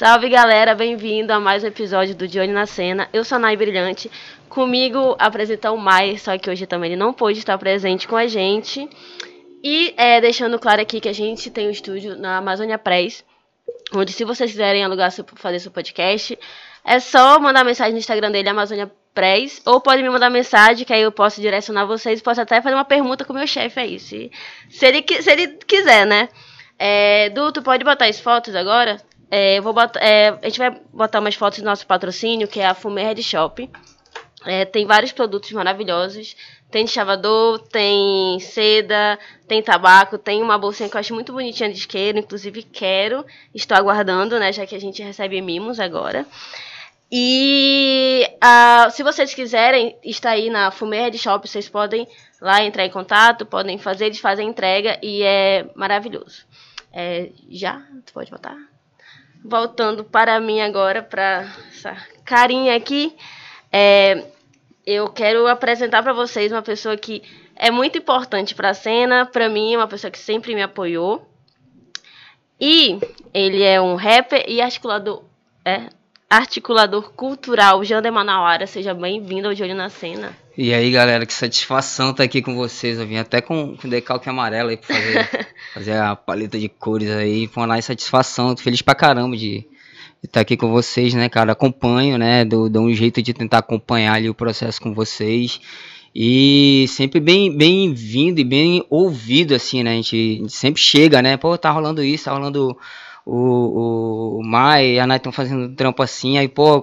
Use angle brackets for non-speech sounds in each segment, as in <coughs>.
Salve galera, bem-vindo a mais um episódio do Olho na Cena. Eu sou a Nai Brilhante. Comigo apresenta o Mai, só que hoje também ele não pôde estar presente com a gente. E é, deixando claro aqui que a gente tem um estúdio na Amazônia Press, onde se vocês quiserem alugar, fazer seu podcast, é só mandar mensagem no Instagram dele, Amazônia Press, ou pode me mandar mensagem, que aí eu posso direcionar vocês, posso até fazer uma pergunta com o meu chefe aí, se, se, ele, se ele quiser, né? É, Du, tu pode botar as fotos agora? É, vou botar, é, a gente vai botar umas fotos do nosso patrocínio, que é a Fumê Head Shop. É, tem vários produtos maravilhosos. Tem chavador, tem seda, tem tabaco, tem uma bolsinha que eu acho muito bonitinha de isqueiro, inclusive quero, estou aguardando, né, já que a gente recebe mimos agora. E uh, se vocês quiserem estar aí na Fumê Head Shop, vocês podem lá entrar em contato, podem fazer, eles fazem entrega e é maravilhoso. É, já? Tu pode botar? Voltando para mim agora, para essa carinha aqui. É, eu quero apresentar para vocês uma pessoa que é muito importante para a cena, para mim, uma pessoa que sempre me apoiou. E ele é um rapper e articulador, é, articulador cultural, Jander Manauara. Seja bem-vindo ao De Olho na Cena. E aí, galera, que satisfação estar tá aqui com vocês. Eu vim até com, com decalque amarelo aí pra fazer, <laughs> fazer a paleta de cores aí. Foi uma satisfação. Tô feliz pra caramba de estar tá aqui com vocês, né, cara? Acompanho, né? Dou, dou um jeito de tentar acompanhar ali o processo com vocês. E sempre bem bem-vindo e bem ouvido, assim, né? A gente, a gente, sempre chega, né? Pô, tá rolando isso, tá rolando o, o, Mai e a Nai estão fazendo trampo assim. Aí, pô,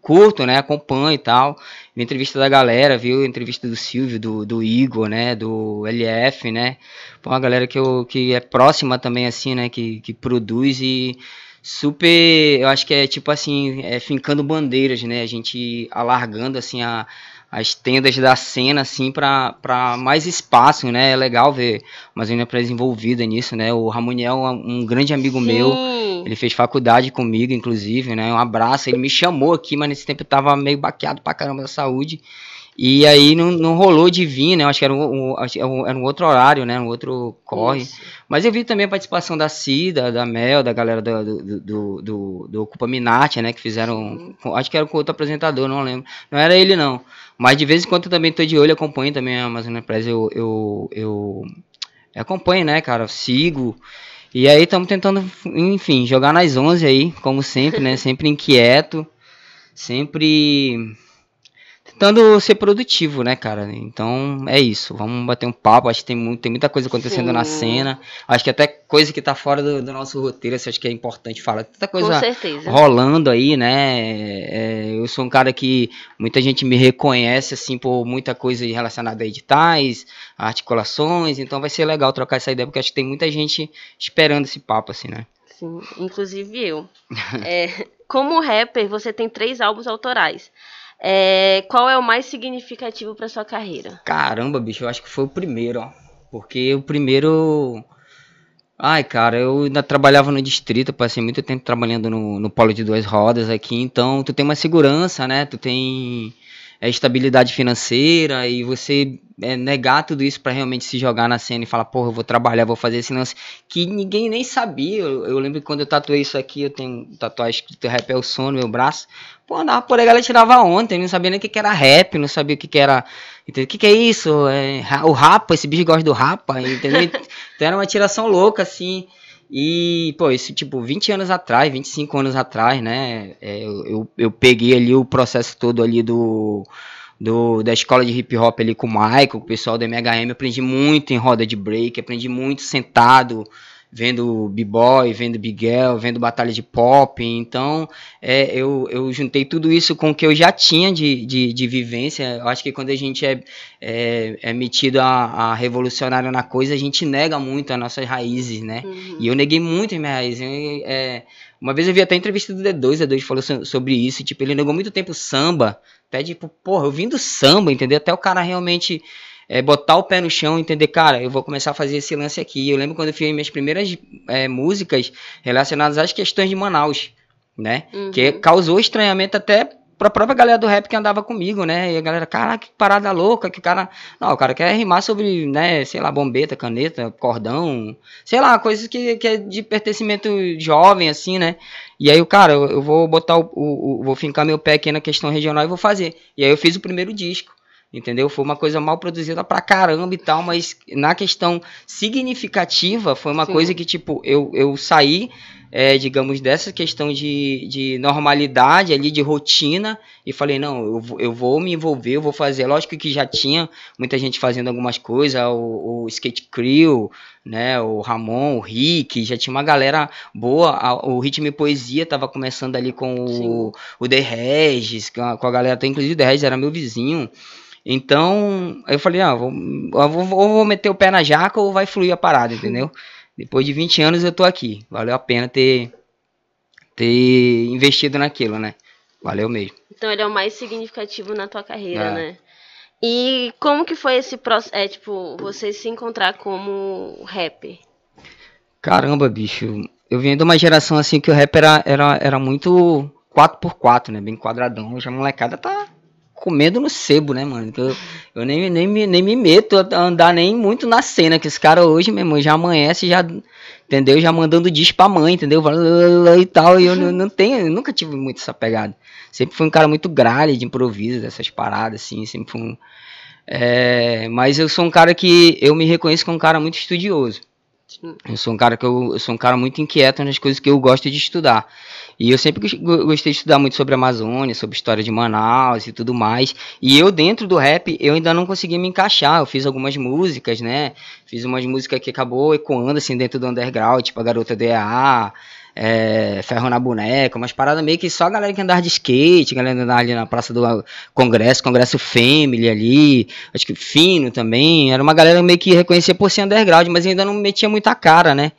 curto, né? Acompanho e tal. Vi entrevista da galera, viu? Entrevista do Silvio, do, do Igor, né? Do LF, né? Pô, uma galera que, eu, que é próxima também, assim, né? Que, que produz e super. Eu acho que é tipo assim, é fincando bandeiras, né? A gente alargando, assim, a as tendas da cena, assim, para mais espaço, né? É legal ver uma Zona Presa envolvida nisso, né? O Ramuniel é um grande amigo Sim. meu, ele fez faculdade comigo, inclusive, né? Um abraço, ele me chamou aqui, mas nesse tempo eu tava meio baqueado pra caramba da saúde. E aí não, não rolou de vir, né? Eu acho que era um, um, era um outro horário, né? Um outro corre. Isso. Mas eu vi também a participação da Cida, da Mel, da galera do, do, do, do, do Ocupa Minarte, né? Que fizeram. Acho que era com outro apresentador, não lembro. Não era ele, não. Mas de vez em quando eu também tô de olho, acompanho também a Amazon Press. Eu, eu, eu, eu acompanho, né, cara? Sigo. E aí estamos tentando, enfim, jogar nas 11 aí, como sempre, né? <laughs> Sempre inquieto. Sempre tentando ser produtivo, né, cara? Então é isso. Vamos bater um papo. Acho que tem, muito, tem muita coisa acontecendo Sim. na cena. Acho que até coisa que tá fora do, do nosso roteiro, acho que é importante falar. Tanta coisa rolando aí, né? É, eu sou um cara que muita gente me reconhece, assim, por muita coisa relacionada a editais, articulações. Então vai ser legal trocar essa ideia, porque acho que tem muita gente esperando esse papo, assim, né? Sim, inclusive eu. <laughs> é, como rapper, você tem três álbuns autorais. É, qual é o mais significativo para sua carreira? Caramba, bicho, eu acho que foi o primeiro, ó. Porque o primeiro. Ai, cara, eu ainda trabalhava no distrito, passei muito tempo trabalhando no, no polo de duas rodas aqui, então tu tem uma segurança, né? Tu tem é, estabilidade financeira e você é, negar tudo isso para realmente se jogar na cena e falar, porra, eu vou trabalhar, vou fazer esse lance que ninguém nem sabia. Eu, eu lembro que quando eu tatuei isso aqui, eu tenho tatuagem escrito rap é o som no meu braço. Pô, andava por aí, galera tirava ontem, não sabia nem o que, que era rap, não sabia o que, que era. Entendeu? O que, que é isso? É, o rapa, esse bicho gosta do rapa, entendeu? <laughs> então era uma tiração louca, assim. E, pô, isso tipo 20 anos atrás, 25 anos atrás, né? É, eu, eu peguei ali o processo todo ali do, do da escola de hip hop ali com o Michael, o pessoal da MHM. Aprendi muito em roda de break, aprendi muito sentado, vendo B-Boy, vendo Bigel, vendo batalha de pop. Então, é, eu, eu juntei tudo isso com o que eu já tinha de, de, de vivência. Eu acho que quando a gente é, é, é metido a, a revolucionário na coisa, a gente nega muito as nossas raízes, né? Uhum. E eu neguei muito as minhas raízes. é, uma vez eu vi até a entrevista do D2, o D2 falou sobre isso, tipo, ele negou muito tempo samba, até tipo, porra, eu vim do samba, entendeu? Até o cara realmente é, botar o pé no chão entender, cara, eu vou começar a fazer esse lance aqui. Eu lembro quando eu fiz minhas primeiras é, músicas relacionadas às questões de Manaus, né? Uhum. Que causou estranhamento até pra própria galera do rap que andava comigo, né? E a galera, caraca, que parada louca, que cara. Não, o cara quer rimar sobre, né, sei lá, bombeta, caneta, cordão, sei lá, coisas que, que é de pertencimento jovem, assim, né? E aí, o cara, eu, eu vou botar o, o, o, Vou fincar meu pé aqui na questão regional e vou fazer. E aí eu fiz o primeiro disco. Entendeu? Foi uma coisa mal produzida pra caramba e tal, mas na questão significativa, foi uma Sim. coisa que, tipo, eu, eu saí é, digamos, dessa questão de, de normalidade ali, de rotina, e falei, não, eu, eu vou me envolver, eu vou fazer. Lógico que já tinha muita gente fazendo algumas coisas, o, o Skate Crew, né, o Ramon, o Rick, já tinha uma galera boa, a, o Ritmo e Poesia tava começando ali com o, o The Regis, com a, com a galera, inclusive o The Regis era meu vizinho, então, eu falei, ah, vou, vou, vou meter o pé na jaca ou vai fluir a parada, <laughs> entendeu? Depois de 20 anos eu tô aqui. Valeu a pena ter, ter investido naquilo, né? Valeu mesmo. Então ele é o mais significativo na tua carreira, é. né? E como que foi esse processo, é, tipo, você se encontrar como rapper? Caramba, bicho. Eu venho de uma geração assim que o rap era, era, era muito 4x4, né? Bem quadradão. Hoje a molecada tá comendo no sebo, né, mano? Eu, eu nem, nem, me, nem me meto a andar nem muito na cena, que esse cara hoje, meu irmão, já amanhece, já, entendeu? Já mandando disco pra mãe, entendeu? E tal, e eu não, não tenho, eu nunca tive muito essa pegada. Sempre fui um cara muito gralha de improviso, dessas paradas, assim, sempre fui um... É, mas eu sou um cara que eu me reconheço como um cara muito estudioso. Eu sou um cara que eu, eu, sou um cara muito inquieto nas coisas que eu gosto de estudar. E eu sempre gostei de estudar muito sobre a Amazônia, sobre história de Manaus e tudo mais. E eu dentro do rap, eu ainda não consegui me encaixar. Eu fiz algumas músicas, né? Fiz umas músicas que acabou ecoando assim dentro do underground, tipo a Garota DA, é, ferro na boneca, umas paradas meio que só a galera que andava de skate, a galera andava ali na Praça do Congresso, Congresso Family ali, acho que Fino também, era uma galera meio que reconhecia por ser underground, mas ainda não metia muita cara, né?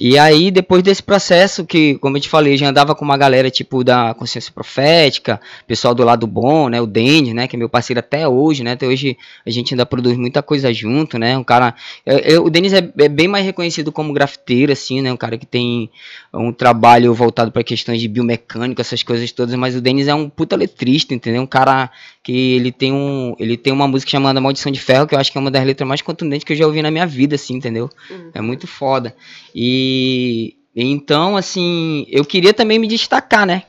E aí, depois desse processo, que, como eu te falei, já andava com uma galera tipo da consciência profética, pessoal do lado bom, né? O Denis, né? Que é meu parceiro até hoje, né? Até hoje a gente ainda produz muita coisa junto, né? Um cara. Eu, eu, o Denis é, é, bem mais reconhecido como grafiteiro, assim, né? Um cara que tem um trabalho voltado para questões de biomecânica, essas coisas todas, mas o Denis é um puta letrista, entendeu? Um cara que ele tem um ele tem uma música chamada Maldição de Ferro que eu acho que é uma das letras mais contundentes que eu já ouvi na minha vida assim entendeu uhum. é muito foda e então assim eu queria também me destacar né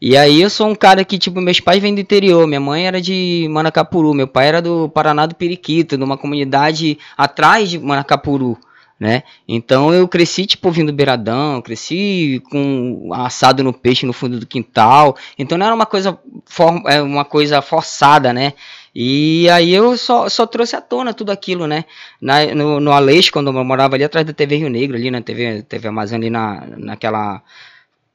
e aí eu sou um cara que tipo meus pais vêm do interior minha mãe era de Manacapuru meu pai era do Paraná do Periquito numa comunidade atrás de Manacapuru né? Então eu cresci tipo ouvindo beiradão, cresci com assado no peixe no fundo do quintal. Então não era uma coisa for, é, uma coisa forçada, né? E aí eu só, só trouxe à tona tudo aquilo, né? Na, no, no Aleixo, quando eu morava ali atrás da TV Rio Negro, ali na TV, TV Amazônia, ali na, naquela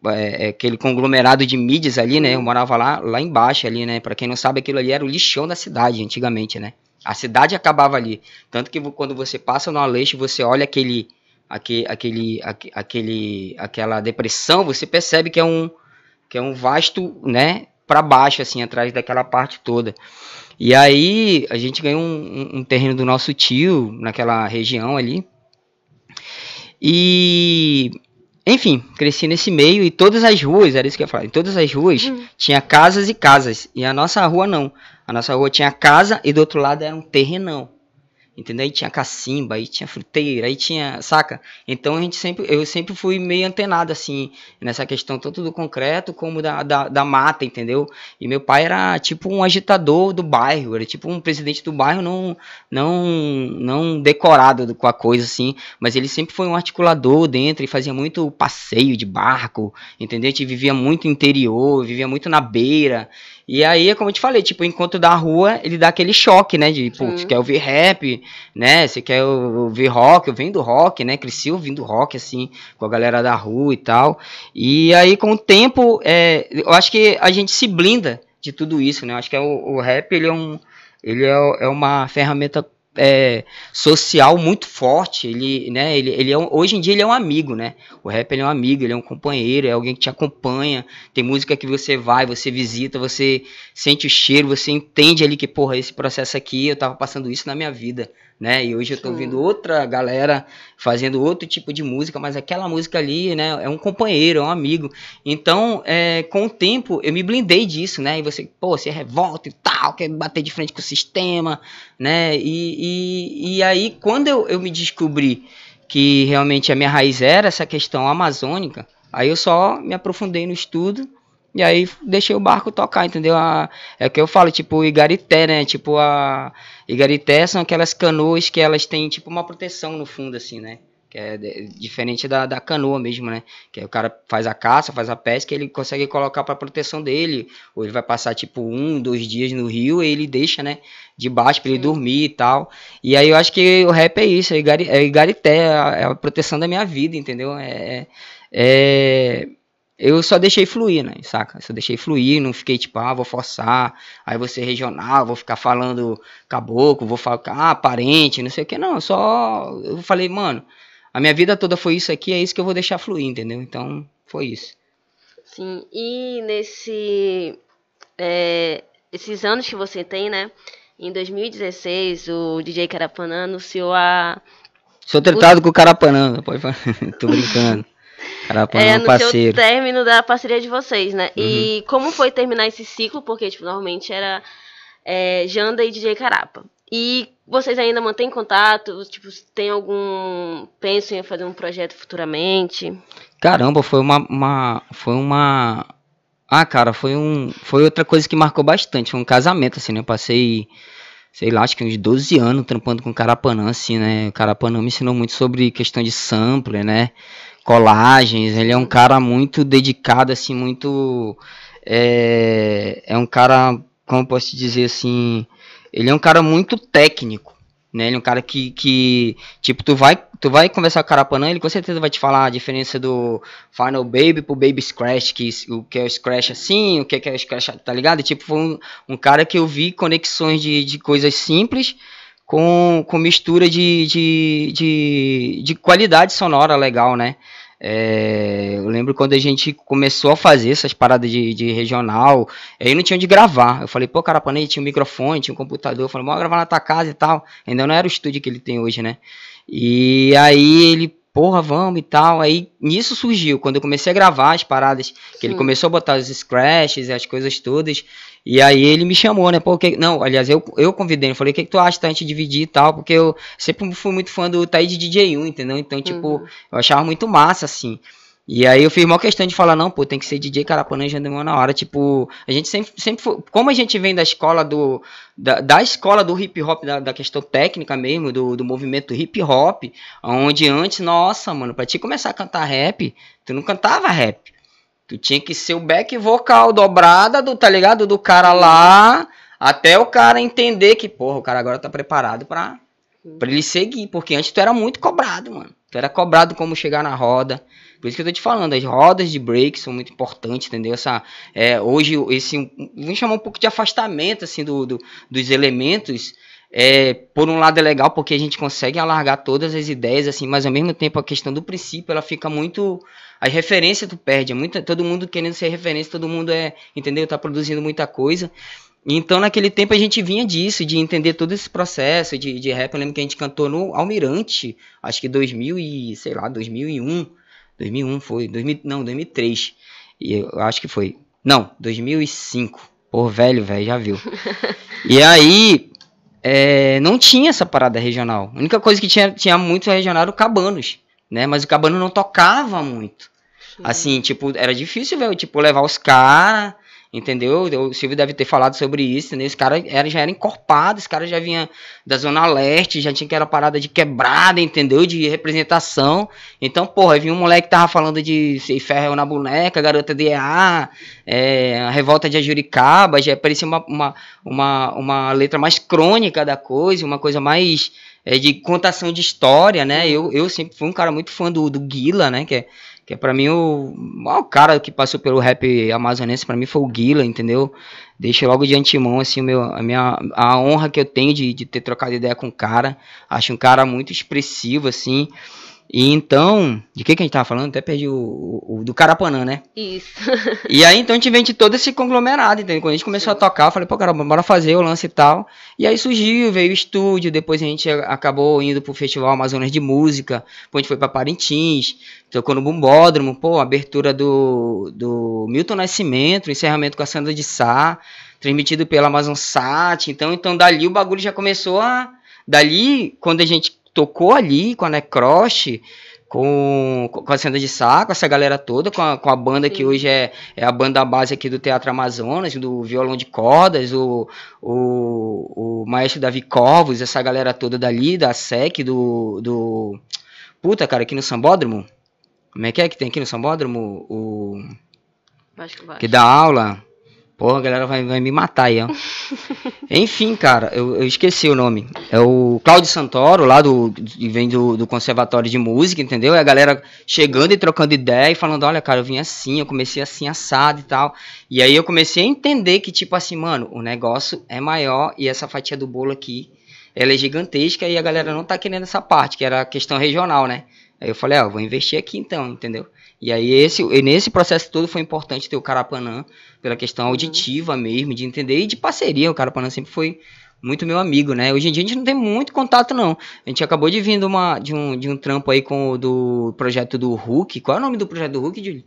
é, é, aquele conglomerado de mídias ali, né? Eu morava lá, lá embaixo ali, né? Para quem não sabe, aquilo ali era o lixão da cidade antigamente, né? A cidade acabava ali. Tanto que quando você passa no Aleixo, você olha aquele, aquele, aquele, aquele, aquela depressão, você percebe que é um, que é um vasto, né, para baixo, assim, atrás daquela parte toda. E aí a gente ganhou um, um, terreno do nosso tio naquela região ali. E enfim, cresci nesse meio e todas as ruas, era isso que eu ia falar, em todas as ruas hum. tinha casas e casas. E a nossa rua não. A nossa rua tinha casa e do outro lado era um terrenão. Entendeu? Aí tinha cacimba, aí tinha fruteira, aí tinha, saca? Então a gente sempre, eu sempre fui meio antenado assim nessa questão tanto do concreto como da, da, da, mata, entendeu? E meu pai era tipo um agitador do bairro, era tipo um presidente do bairro não não não decorado com a coisa assim, mas ele sempre foi um articulador dentro e fazia muito passeio de barco, entendeu? A gente vivia muito interior, vivia muito na beira. E aí, como eu te falei, tipo, o encontro da rua, ele dá aquele choque, né? De, pô, você quer ouvir rap, né? Você quer ouvir rock, eu venho do rock, né? Cresci ouvindo rock, assim, com a galera da rua e tal. E aí, com o tempo, é, eu acho que a gente se blinda de tudo isso, né? Eu acho que é o, o rap, ele é um... Ele é, é uma ferramenta é, social muito forte. Ele, né, ele, ele é um, hoje em dia ele é um amigo, né? O rap é um amigo, ele é um companheiro, é alguém que te acompanha. Tem música que você vai, você visita, você sente o cheiro, você entende ali que, porra, esse processo aqui, eu tava passando isso na minha vida, né? E hoje eu tô ouvindo outra galera fazendo outro tipo de música, mas aquela música ali, né, é um companheiro, é um amigo. Então, é, com o tempo, eu me blindei disso, né? E você, pô, você revolta e tal, quer bater de frente com o sistema, né? E, e, e aí, quando eu, eu me descobri que realmente a minha raiz era essa questão amazônica, aí eu só me aprofundei no estudo e aí deixei o barco tocar, entendeu? A, é o que eu falo, tipo Igarité, né? Tipo a Igarité são aquelas canoas que elas têm tipo uma proteção no fundo, assim, né? Que é diferente da, da canoa mesmo, né? Que o cara faz a caça, faz a pesca, ele consegue colocar para proteção dele. Ou ele vai passar tipo um, dois dias no rio e ele deixa, né? De baixo para ele dormir e tal. E aí eu acho que o rap é isso, é, é Igarité, é a, é a proteção da minha vida, entendeu? É, é eu só deixei fluir, né? Saca? Só deixei fluir, não fiquei tipo, ah, vou forçar, aí vou ser regional, vou ficar falando caboclo, vou falar, ah, parente, não sei o que, não. Só eu falei, mano, a minha vida toda foi isso aqui, é isso que eu vou deixar fluir, entendeu? Então, foi isso. Sim, e nesse. É, esses anos que você tem, né? Em 2016, o DJ Carapanã anunciou a. Sou tratado o... com o Carapanã, pode falar. <laughs> Tô brincando. Carapanã é, no parceiro. seu término da parceria de vocês, né? Uhum. E como foi terminar esse ciclo? Porque, tipo, normalmente era é, Janda e DJ Carapa. E vocês ainda mantêm contato? Tipo, tem algum. Pensam em fazer um projeto futuramente? Caramba, foi uma. uma foi uma. Ah, cara, foi um. Foi outra coisa que marcou bastante. Foi um casamento, assim, né? Eu passei sei lá, acho que uns 12 anos trampando com Carapanã, assim, né? O Carapanã me ensinou muito sobre questão de sampler, né? Colagens. Ele é um cara muito dedicado, assim, muito. É, é um cara, como posso dizer assim, ele é um cara muito técnico. Né? Ele é um cara que, que tipo, tu vai, tu vai conversar com o Carapanã, ele com certeza vai te falar a diferença do Final Baby pro Baby Scratch, que o que é o Scratch assim, o que é o Scratch, tá ligado? E, tipo, foi um, um cara que eu vi conexões de, de coisas simples com, com mistura de, de, de, de qualidade sonora legal, né? É, eu lembro quando a gente começou a fazer essas paradas de, de regional, aí não tinha onde gravar. Eu falei, pô, Carapanã tinha um microfone, tinha um computador. Eu falei, vamos gravar na tua casa e tal. Ainda não era o estúdio que ele tem hoje, né? E aí ele, porra, vamos e tal. Aí nisso surgiu, quando eu comecei a gravar as paradas, que Sim. ele começou a botar os scratches e as coisas todas. E aí ele me chamou, né? Pô, que... Não, aliás, eu, eu convidei, eu falei, o que, que tu acha da gente dividir e tal? Porque eu sempre fui muito fã do Taí de DJ1, entendeu? Então, tipo, uhum. eu achava muito massa, assim. E aí eu fiz uma questão de falar, não, pô, tem que ser DJ Carapanã Jandemão na hora. Tipo, a gente sempre, sempre foi, como a gente vem da escola do, da, da escola do hip hop, da, da questão técnica mesmo, do, do movimento hip hop, onde antes, nossa, mano, pra te começar a cantar rap, tu não cantava rap. Tu tinha que ser o back vocal dobrada do, tá ligado? Do cara lá, até o cara entender que, porra, o cara agora tá preparado pra, pra ele seguir. Porque antes tu era muito cobrado, mano. Tu era cobrado como chegar na roda. Por isso que eu tô te falando, as rodas de break são muito importantes, entendeu? Essa, é, hoje, esse, vamos chamar um pouco de afastamento, assim, do, do dos elementos. É, por um lado é legal porque a gente consegue alargar todas as ideias, assim, mas ao mesmo tempo a questão do princípio, ela fica muito as referências tu perde. É muito, todo mundo querendo ser referência, todo mundo é, entendeu? Tá produzindo muita coisa. Então, naquele tempo, a gente vinha disso, de entender todo esse processo de, de rap. Eu lembro que a gente cantou no Almirante, acho que 2000 e, sei lá, 2001. 2001 foi, 2000, não, 2003. E eu acho que foi. Não, 2005. Pô, velho, velho, já viu. <laughs> e aí, é, não tinha essa parada regional. A única coisa que tinha, tinha muito regional era o Cabanos né? Mas o Cabano não tocava muito. Sim. Assim, tipo, era difícil, velho, tipo, levar os caras, entendeu? O Silvio deve ter falado sobre isso, né? Esse cara era, já era encorpado, esse cara já vinha da Zona Leste, já tinha aquela parada de quebrada, entendeu? De representação. Então, porra, vinha um moleque que tava falando de ferro na boneca, garota de EA, é, a revolta de Ajuricaba, já parecia uma, uma, uma, uma letra mais crônica da coisa, uma coisa mais é, de contação de história, né? Eu, eu sempre fui um cara muito fã do, do Guila, né? Que é, que é pra mim o, o cara que passou pelo rap amazonense, pra mim foi o Guila, entendeu? Deixo logo de antemão, assim, meu, a, minha, a honra que eu tenho de, de ter trocado ideia com o cara. Acho um cara muito expressivo, assim. E então, de que, que a gente tava falando? Até perdi o, o, o do Carapanã, né? Isso. <laughs> E aí então a gente vende todo esse conglomerado, entendeu? Quando a gente começou a tocar, eu falei, pô, cara, bora fazer o lance e tal. E aí surgiu, veio o estúdio, depois a gente acabou indo pro Festival Amazonas de Música, depois a gente foi pra Parintins, tocou no Bumbódromo, pô, abertura do, do Milton Nascimento, encerramento com a Sandra de Sá, transmitido pela Amazon Sat. Então, então dali o bagulho já começou a. Dali, quando a gente tocou ali com a Necroche, com, com a Senda de Saco, essa galera toda, com a, com a banda Sim. que hoje é, é a banda base aqui do Teatro Amazonas, do violão de cordas, o, o, o maestro Davi Corvos, essa galera toda dali, da SEC, do, do... Puta, cara, aqui no Sambódromo. Como é que é que tem aqui no Sambódromo? O... Que dá aula. Porra, a galera vai, vai me matar aí, ó. <laughs> Enfim, cara, eu, eu, esqueci o nome. É o Claudio Santoro, lá do. vem do, do Conservatório de Música, entendeu? É a galera chegando e trocando ideia e falando: olha, cara, eu vim assim, eu comecei assim, assado e tal. E aí eu comecei a entender que, tipo assim, mano, o negócio é maior e essa fatia do bolo aqui ela é gigantesca e a galera não tá querendo essa parte, que era a questão regional, né? Aí eu falei: ó, ah, vou investir aqui então, entendeu? E aí esse, e nesse processo todo foi importante ter o Carapanã, pela questão uhum. auditiva mesmo, de entender, e de parceria, o Carapanã sempre foi muito meu amigo, né? Hoje em dia a gente não tem muito contato, não. A gente acabou de vir de, uma, de, um, de um trampo aí com o do projeto do Hulk. Qual é o nome do projeto do Hulk, Julie?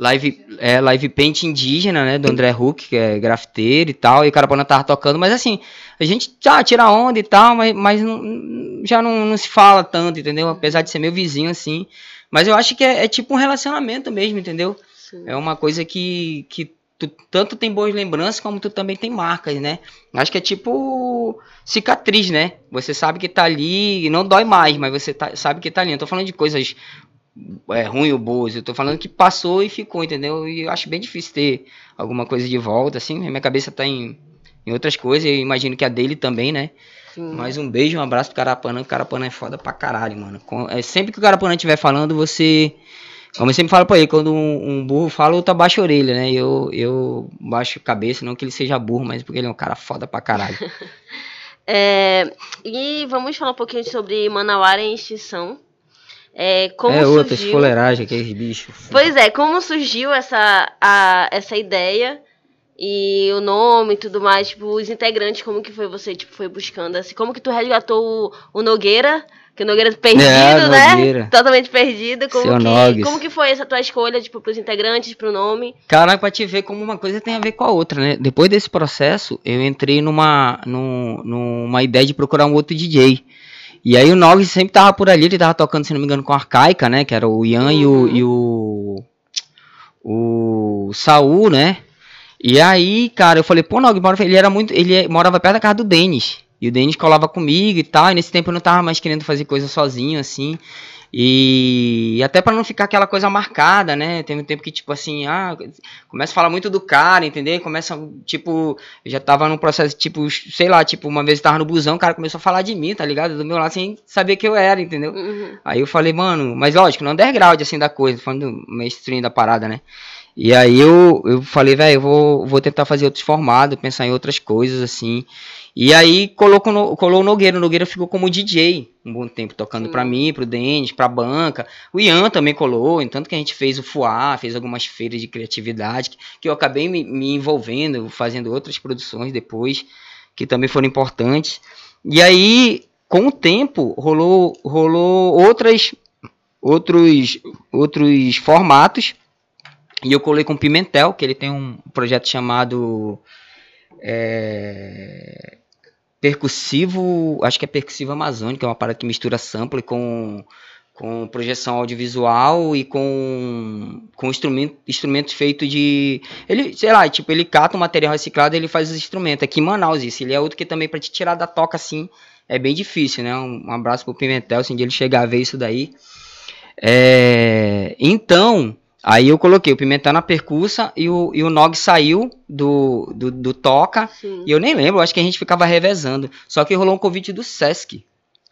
Live, é, live Paint indígena, né? Do André Hulk, que é grafiteiro e tal. E o Carapana tava tocando, mas assim, a gente já tira onda e tal, mas, mas não, já não, não se fala tanto, entendeu? Apesar de ser meu vizinho, assim. Mas eu acho que é, é tipo um relacionamento mesmo, entendeu? Sim. É uma coisa que, que tu tanto tem boas lembranças como tu também tem marcas, né? Acho que é tipo cicatriz, né? Você sabe que tá ali não dói mais, mas você tá, sabe que tá ali. Eu tô falando de coisas é, ruins ou boas, eu tô falando que passou e ficou, entendeu? E eu acho bem difícil ter alguma coisa de volta, assim. Minha cabeça tá em, em outras coisas, eu imagino que a dele também, né? Sim. Mais um beijo, um abraço pro Carapanã. O Carapanã é foda pra caralho, mano. É, sempre que o Carapanã estiver falando, você. Como eu sempre falo pra ele, quando um, um burro fala, outro abaixa a orelha, né? Eu, eu baixo a cabeça, não que ele seja burro, mas porque ele é um cara foda pra caralho. <laughs> é, e vamos falar um pouquinho sobre Manauara em extinção. É, como é outra surgiu... esfoleragem, aqueles bichos. Pois é, como surgiu essa, a, essa ideia e o nome e tudo mais, tipo, os integrantes, como que foi você, tipo, foi buscando, assim, como que tu resgatou o, o Nogueira, que o Nogueira perdido, é, né? Nogueira. Totalmente perdido, como Seu que, Nogues. como que foi essa tua escolha, tipo, pros integrantes, pro nome? Caraca, pra te ver como uma coisa tem a ver com a outra, né? Depois desse processo, eu entrei numa, num, numa ideia de procurar um outro DJ, e aí o Nogues sempre tava por ali, ele tava tocando, se não me engano, com a Arcaica, né? Que era o Ian uhum. e o. E o, o Saul, né? E aí, cara, eu falei, pô, Nog, ele era muito. Ele morava perto da casa do Denis. E o Denis colava comigo e tal. E nesse tempo eu não tava mais querendo fazer coisa sozinho, assim. E até para não ficar aquela coisa marcada, né? Tem um tempo que, tipo assim, ah, começa a falar muito do cara, entendeu? Começa, tipo, eu já tava num processo, tipo, sei lá, tipo, uma vez eu tava no busão, o cara começou a falar de mim, tá ligado? Do meu lado, sem saber que eu era, entendeu? Uhum. Aí eu falei, mano, mas lógico, no underground, assim, da coisa, falando do mainstream da parada, né? E aí eu, eu falei, velho, eu vou, vou tentar fazer outros formatos, pensar em outras coisas, assim. E aí colocou, no, colou o Nogueira. O Nogueira ficou como DJ um bom tempo, tocando para mim, pro Denis, pra banca. O Ian também colou, tanto que a gente fez o FUA, fez algumas feiras de criatividade, que, que eu acabei me, me envolvendo, fazendo outras produções depois, que também foram importantes. E aí, com o tempo, rolou, rolou outras, outros, outros formatos e eu colei com o Pimentel, que ele tem um projeto chamado é, Percussivo, acho que é Percussivo Amazônico, é uma parada que mistura sample com, com projeção audiovisual e com, com instrumento, instrumentos feitos de. Ele, sei lá, tipo, ele cata o material reciclado e ele faz os instrumentos. Aqui em Manaus, isso. Ele é outro que também, para te tirar da toca assim, é bem difícil, né? Um, um abraço pro Pimentel, se um dia ele chegar a ver isso daí. É, então, Aí eu coloquei o Pimentão na percussa e o, e o Nog saiu do, do, do toca. Sim. E eu nem lembro, acho que a gente ficava revezando. Só que rolou um convite do Sesc.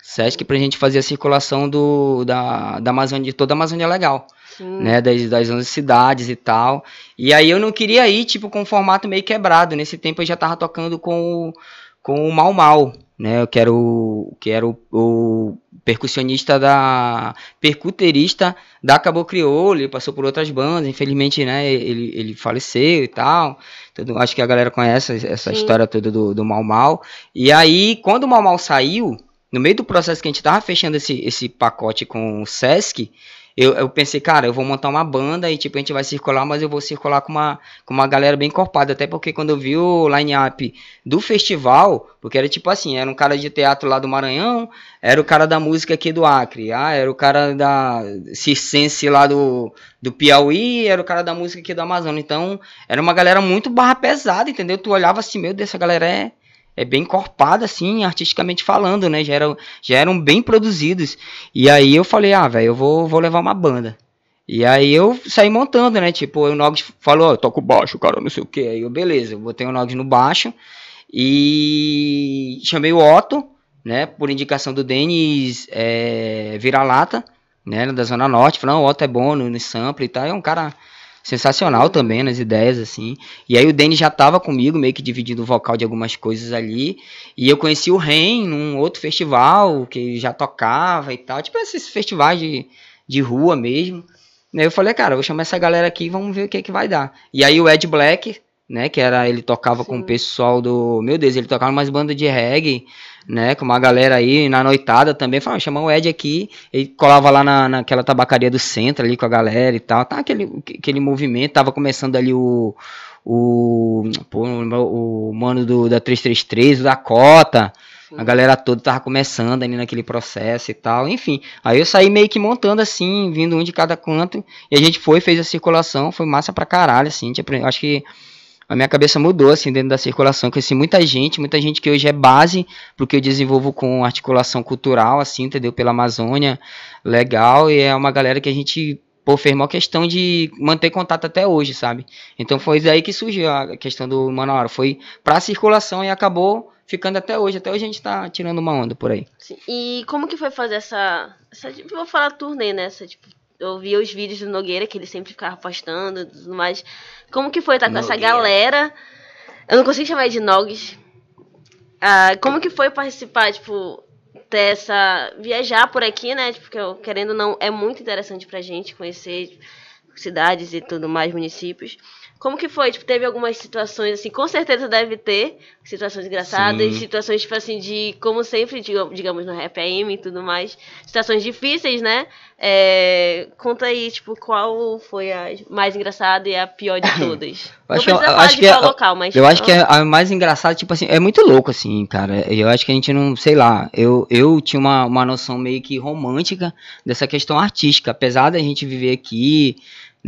Sesc pra gente fazer a circulação do, da, da Amazônia, de toda a Amazônia Legal. Sim. Né, das, das 11 cidades e tal. E aí eu não queria ir, tipo, com um formato meio quebrado. Nesse tempo eu já tava tocando com o com o Mal Mal, né? Que era o, que era o, o percussionista da percuterista da Cabo Crioulo, ele passou por outras bandas, infelizmente, né, ele, ele faleceu e tal. Tudo, acho que a galera conhece essa Sim. história toda do, do Mal Mal. E aí, quando o Mal Mal saiu, no meio do processo que a gente tava fechando esse, esse pacote com o Sesc, eu, eu pensei, cara, eu vou montar uma banda e tipo, a gente vai circular, mas eu vou circular com uma, com uma galera bem encorpada. Até porque quando eu vi o line-up do festival, porque era tipo assim, era um cara de teatro lá do Maranhão, era o cara da música aqui do Acre, ah, era o cara da circense lá do, do Piauí, era o cara da música aqui do Amazonas. Então, era uma galera muito barra pesada, entendeu? Tu olhava assim, meu Deus, essa galera é é bem encorpada, assim, artisticamente falando, né? Já eram, já eram bem produzidos. E aí eu falei, ah, velho, eu vou, vou levar uma banda. E aí eu saí montando, né? Tipo, o Nogs falou, oh, toco baixo, cara, não sei o que. Aí eu, beleza, eu botei o Nogs no baixo e chamei o Otto, né? Por indicação do Denis é, Vira-Lata, né? Da Zona Norte. Falou, não, o Otto é bom no, no sample e tal. É um cara sensacional também nas ideias, assim. E aí o Danny já tava comigo, meio que dividindo o vocal de algumas coisas ali. E eu conheci o Ren num outro festival que já tocava e tal. Tipo esses festivais de, de rua mesmo. Aí eu falei, cara, vou chamar essa galera aqui e vamos ver o que, é que vai dar. E aí o Ed Black, né, que era, ele tocava Sim. com o pessoal do... Meu Deus, ele tocava umas bandas de reggae né? Com uma galera aí na noitada também. Falava, chamar o Ed aqui. Ele colava lá na, naquela tabacaria do centro ali com a galera e tal. Tá aquele, aquele movimento. Tava começando ali o. O, pô, o mano do, da 333, o da Cota. A galera toda tava começando ali naquele processo e tal. Enfim, aí eu saí meio que montando assim, vindo um de cada canto. E a gente foi, fez a circulação. Foi massa pra caralho, assim. Acho que a minha cabeça mudou assim dentro da circulação, conheci muita gente, muita gente que hoje é base porque eu desenvolvo com articulação cultural, assim, entendeu? Pela Amazônia, legal, e é uma galera que a gente pô, fez uma questão de manter contato até hoje, sabe? Então foi daí que surgiu a questão do Manaus, foi pra circulação e acabou ficando até hoje. Até hoje a gente tá tirando uma onda por aí. Sim. E como que foi fazer essa, essa vou falar turnê, né? Essa, tipo, eu via os vídeos do Nogueira que ele sempre ficava postando e tudo mais. Como que foi estar com Nogueira. essa galera? Eu não consigo chamar de Nogs. Ah, como que foi participar, tipo, ter essa. viajar por aqui, né? Porque tipo, eu, querendo ou não, é muito interessante pra gente conhecer cidades e tudo mais, municípios. Como que foi? Tipo, teve algumas situações, assim, com certeza deve ter situações engraçadas, Sim. situações, tipo assim, de, como sempre, digamos, no Rap AM e tudo mais, situações difíceis, né? É, conta aí, tipo, qual foi a mais engraçada e a pior de <coughs> todas. Eu acho, Não precisa acho que é, local, mas... Eu acho que é a mais engraçada, tipo assim, é muito louco, assim, cara. Eu acho que a gente não, sei lá, eu, eu tinha uma, uma noção meio que romântica dessa questão artística, apesar da gente viver aqui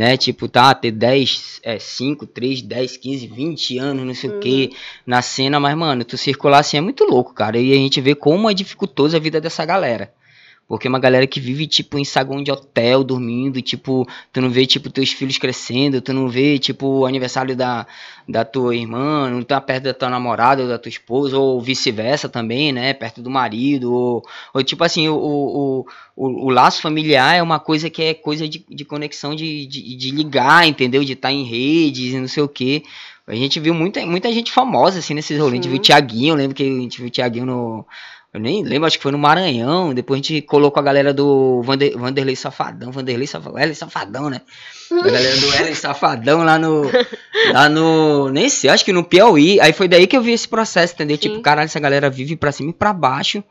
né? Tipo, tá, ter 10, é, 5, 3, 10, 15, 20 anos, não sei uhum. o que, na cena, mas, mano, tu circular assim é muito louco, cara. E a gente vê como é dificultoso a vida dessa galera. Porque é uma galera que vive, tipo, em saguão de hotel, dormindo, tipo, tu não vê, tipo, teus filhos crescendo, tu não vê, tipo, o aniversário da, da tua irmã, não tá perto da tua namorada ou da tua esposa, ou vice-versa também, né, perto do marido, ou, ou tipo assim, o, o, o, o, laço familiar é uma coisa que é coisa de, de conexão, de, de, de ligar, entendeu, de estar tá em redes e não sei o que. A gente viu muita, muita gente famosa, assim, nesses rolês, a gente viu o Thiaguinho, eu lembro que a gente viu o Thiaguinho no eu nem lembro, acho que foi no Maranhão. Depois a gente colocou a galera do Vander, Vanderlei Safadão. Vanderlei Safadão, Ellen Safadão, né? A galera do Ellen Safadão lá no. <laughs> Lá no. Nem sei, acho que no Piauí. Aí foi daí que eu vi esse processo, entendeu? Sim. Tipo, caralho, essa galera vive pra cima e pra baixo.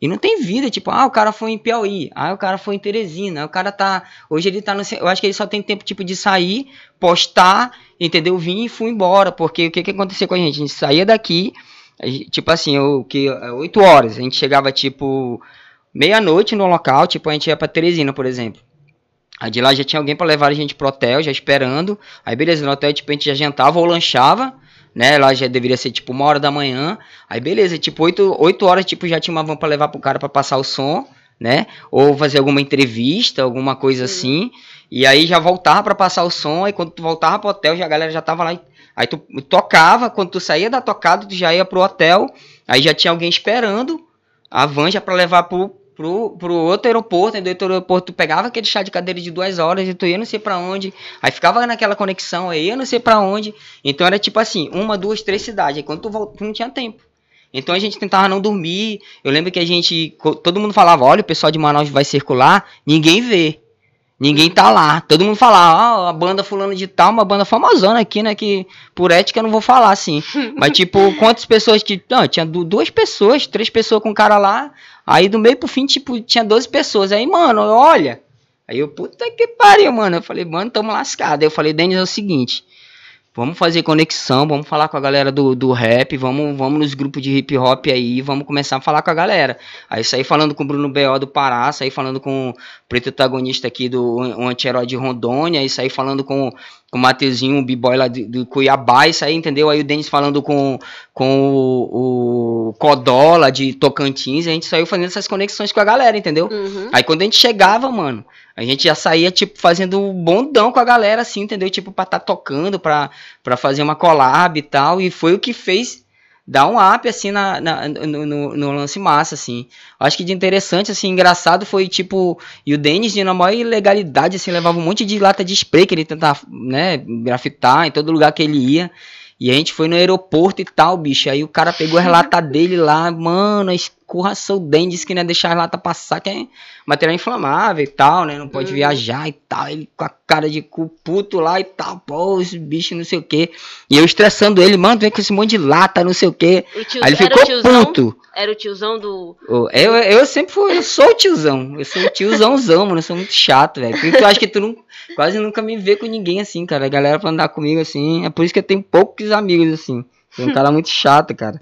E não tem vida, tipo, ah, o cara foi em Piauí, ah, o cara foi em Teresina, o cara tá. Hoje ele tá no. Eu acho que ele só tem tempo, tipo, de sair, postar, entendeu? Vim e fui embora. Porque o que que aconteceu com a gente? A gente saía daqui tipo assim, o que 8 é, horas, a gente chegava tipo meia-noite no local, tipo a gente ia para Teresina, por exemplo. Aí de lá já tinha alguém para levar a gente pro hotel, já esperando. Aí beleza, no hotel tipo a gente já jantava ou lanchava, né? Lá já deveria ser tipo uma hora da manhã. Aí beleza, tipo 8, 8 horas tipo já tinha uma van para levar pro cara para passar o som, né? Ou fazer alguma entrevista, alguma coisa assim. E aí já voltava para passar o som, aí quando tu voltava pro hotel, já a galera já tava lá Aí tu tocava, quando tu saía da tocada, tu já ia pro hotel, aí já tinha alguém esperando a van já pra levar pro, pro, pro outro aeroporto, e do outro aeroporto tu pegava aquele chá de cadeira de duas horas e tu ia não sei pra onde, aí ficava naquela conexão, aí ia não sei pra onde, então era tipo assim, uma, duas, três cidades, aí quando tu tu não tinha tempo. Então a gente tentava não dormir. Eu lembro que a gente. Todo mundo falava, olha, o pessoal de Manaus vai circular, ninguém vê. Ninguém tá lá. Todo mundo fala, ah, a banda fulano de tal, uma banda famosona aqui, né? Que por ética eu não vou falar assim. <laughs> Mas, tipo, quantas pessoas que. Não, tinha duas pessoas, três pessoas com o cara lá. Aí do meio pro fim, tipo, tinha 12 pessoas. Aí, mano, olha. Aí eu, puta que pariu, mano. Eu falei, mano, tamo lascado. Aí eu falei, Denis, é o seguinte. Vamos fazer conexão, vamos falar com a galera do, do rap, vamos, vamos nos grupos de hip hop aí, vamos começar a falar com a galera. Aí saí falando com o Bruno B.O. do Pará, saí falando com o preto protagonista aqui do o anti-herói de Rondônia, aí saí falando com, com o Mateuzinho, o b-boy lá do, do Cuiabá, isso aí, entendeu? Aí o Denis falando com, com o, o Codola de Tocantins, a gente saiu fazendo essas conexões com a galera, entendeu? Uhum. Aí quando a gente chegava, mano, a gente já saía, tipo, fazendo bondão com a galera, assim, entendeu? Tipo, pra estar tá tocando, pra, pra fazer uma collab e tal. E foi o que fez dar um up, assim, na, na no, no, no, lance massa, assim. Acho que de interessante, assim, engraçado foi, tipo... E o Denis, de na maior ilegalidade, assim, levava um monte de lata de spray que ele tentava, né, grafitar em todo lugar que ele ia. E a gente foi no aeroporto e tal, bicho. Aí o cara pegou a lata <laughs> dele lá, mano, escorraçou o dente, disse que não ia deixar a lata passar, que é material inflamável e tal, né? Não pode uhum. viajar e tal. Ele com a cara de cu puto lá e tal, pô, esse bicho não sei o que. E eu estressando ele, mano, vem com esse monte de lata, não sei o que. Aí ele ficou puto. Era o tiozão do. Eu, eu sempre fui, eu sou o tiozão. Eu sou o tiozãozão, mano. Eu sou muito chato, velho. Por isso eu acho que tu não, quase nunca me vê com ninguém assim, cara. A galera pra andar comigo assim. É por isso que eu tenho poucos amigos assim. Sou um cara muito chato, cara.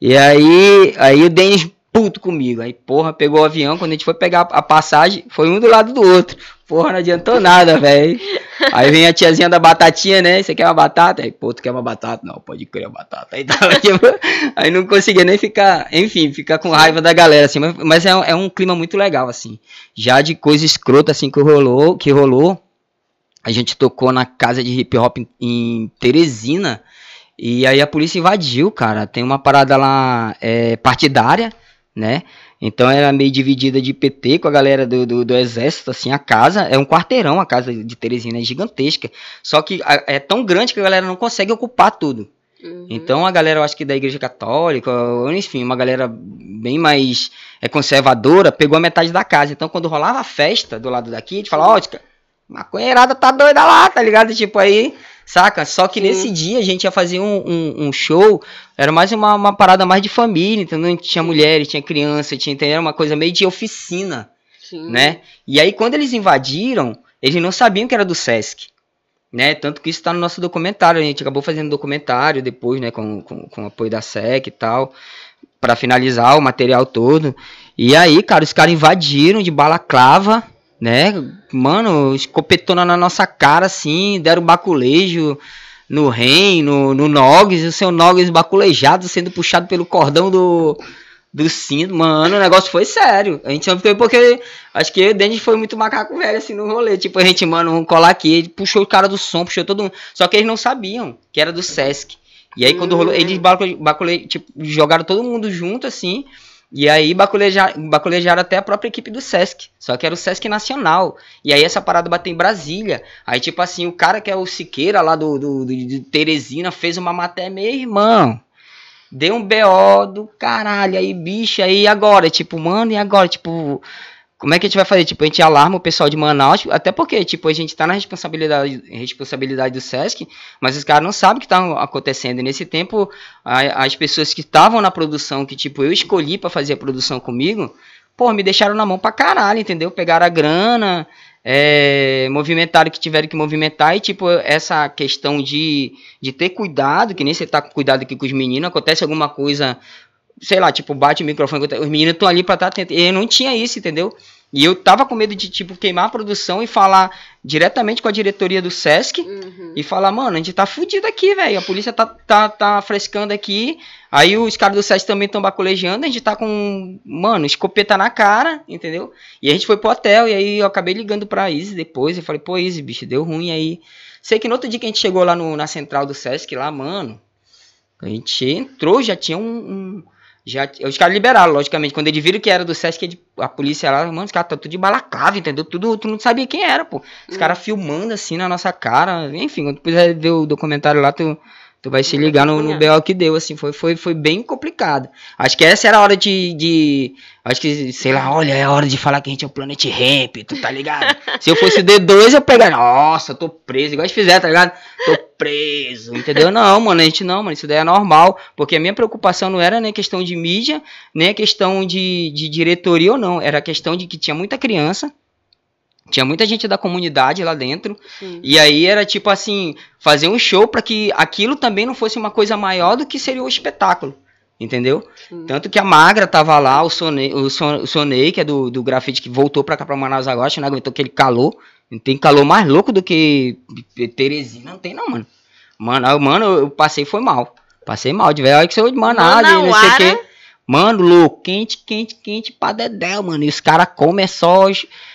E aí, aí o Denis puto comigo. Aí, porra, pegou o avião. Quando a gente foi pegar a passagem, foi um do lado do outro. Porra, não adiantou nada, velho. Aí vem a tiazinha da batatinha, né? Você quer uma batata? Aí, pô, tu quer uma batata? Não, pode crer uma batata. Aí, tava, <laughs> tipo, aí não conseguia nem ficar, enfim, ficar com raiva da galera, assim. Mas, mas é, é, um clima muito legal, assim. Já de coisa escrota, assim, que rolou, que rolou. A gente tocou na casa de hip hop em, em Teresina. E aí a polícia invadiu, cara. Tem uma parada lá é, partidária né? Então era meio dividida de PT com a galera do, do, do, exército, assim, a casa é um quarteirão, a casa de Teresina é gigantesca, só que é tão grande que a galera não consegue ocupar tudo. Uhum. Então a galera, eu acho que da igreja católica, enfim, uma galera bem mais é, conservadora, pegou a metade da casa. Então quando rolava a festa do lado daqui, a gente falava, ó, maconheirada tá doida lá, tá ligado? Tipo aí, saca? Só que Sim. nesse dia a gente ia fazer um, um, um show, era mais uma, uma, parada mais de família, entendeu? Tinha mulheres, tinha criança, tinha, entendeu? Era uma coisa meio de oficina, Sim. né? E aí quando eles invadiram, eles não sabiam que era do Sesc. Né? Tanto que isso está no nosso documentário. A gente acabou fazendo documentário depois, né? Com, com, com apoio da SEC e tal. para finalizar o material todo. E aí, cara, os caras invadiram de balaclava né? Mano, escopetona na nossa cara, assim, deram baculejo no Ren, no, no Nogs, o seu Nogs baculejado sendo puxado pelo cordão do, do cinto. Mano, o negócio foi sério. A gente foi porque acho que o Denis foi muito macaco velho assim no rolê. Tipo, a gente, mano, vamos colar aqui. Ele puxou o cara do som, puxou todo mundo. Só que eles não sabiam que era do Sesc. E aí, quando rolou, eles bacule, tipo, jogaram todo mundo junto, assim. E aí baculejaram, baculejaram até a própria equipe do Sesc. Só que era o Sesc Nacional. E aí essa parada bateu em Brasília. Aí, tipo assim, o cara que é o Siqueira lá do, do, do Teresina fez uma matéria, meu irmão. Deu um BO do caralho. Aí, bicho, aí agora? Tipo, mano, e agora? Tipo, como é que a gente vai fazer? Tipo, a gente alarma o pessoal de Manaus, até porque, tipo, a gente tá na responsabilidade, responsabilidade do SESC, mas os caras não sabem o que tá acontecendo. E nesse tempo, a, as pessoas que estavam na produção, que, tipo, eu escolhi para fazer a produção comigo, pô, me deixaram na mão pra caralho, entendeu? Pegaram a grana, é, movimentaram que tiveram que movimentar, e, tipo, essa questão de, de ter cuidado, que nem você tá com cuidado aqui com os meninos, acontece alguma coisa sei lá, tipo, bate o microfone, os meninos estão ali pra estar tá. E eu não tinha isso, entendeu? E eu tava com medo de, tipo, queimar a produção e falar diretamente com a diretoria do Sesc uhum. e falar, mano, a gente tá fudido aqui, velho. A polícia tá, tá, tá frescando aqui. Aí os caras do Sesc também estão baculejando, a gente tá com, mano, escopeta na cara, entendeu? E a gente foi pro hotel, e aí eu acabei ligando pra Izzy depois. Eu falei, pô, Izzy, bicho, deu ruim aí. Sei que no outro dia que a gente chegou lá no, na central do Sesc, lá, mano, a gente entrou, já tinha um, um já, os caras liberaram, logicamente. Quando eles viram que era do Sesc, a polícia lá, mano, os caras tá tudo de balaclava, entendeu? Tudo, tu não sabia quem era, pô. Os hum. caras filmando assim na nossa cara. Enfim, quando depois ver o documentário lá, tu, Tu vai se ligar no, no BO que deu, assim, foi, foi, foi bem complicado. Acho que essa era a hora de, de. Acho que, sei lá, olha, é a hora de falar que a gente é o Planet Ramp, tu tá ligado? Se eu fosse D2, eu pegar, nossa, tô preso, igual eles fizeram, tá ligado? Tô preso, entendeu? Não, mano, a gente não, mano, isso daí é normal, porque a minha preocupação não era nem questão de mídia, nem questão de, de diretoria ou não, era a questão de que tinha muita criança tinha muita gente da comunidade lá dentro. Sim. E aí era tipo assim, fazer um show para que aquilo também não fosse uma coisa maior do que seria o espetáculo. Entendeu? Sim. Tanto que a Magra tava lá, o Sonei, o, Son, o Sonei que é do, do grafite, que voltou pra cá pra Manaus agora, não aguentou aquele calor. Não tem calor mais louco do que Teresina, não tem não, mano. Mano, mano, eu passei, foi mal. Passei mal, de velho, que saiu de manada, não sei o quê. Mano, louco, quente, quente, quente pra dedéu, mano. E os caras comem é só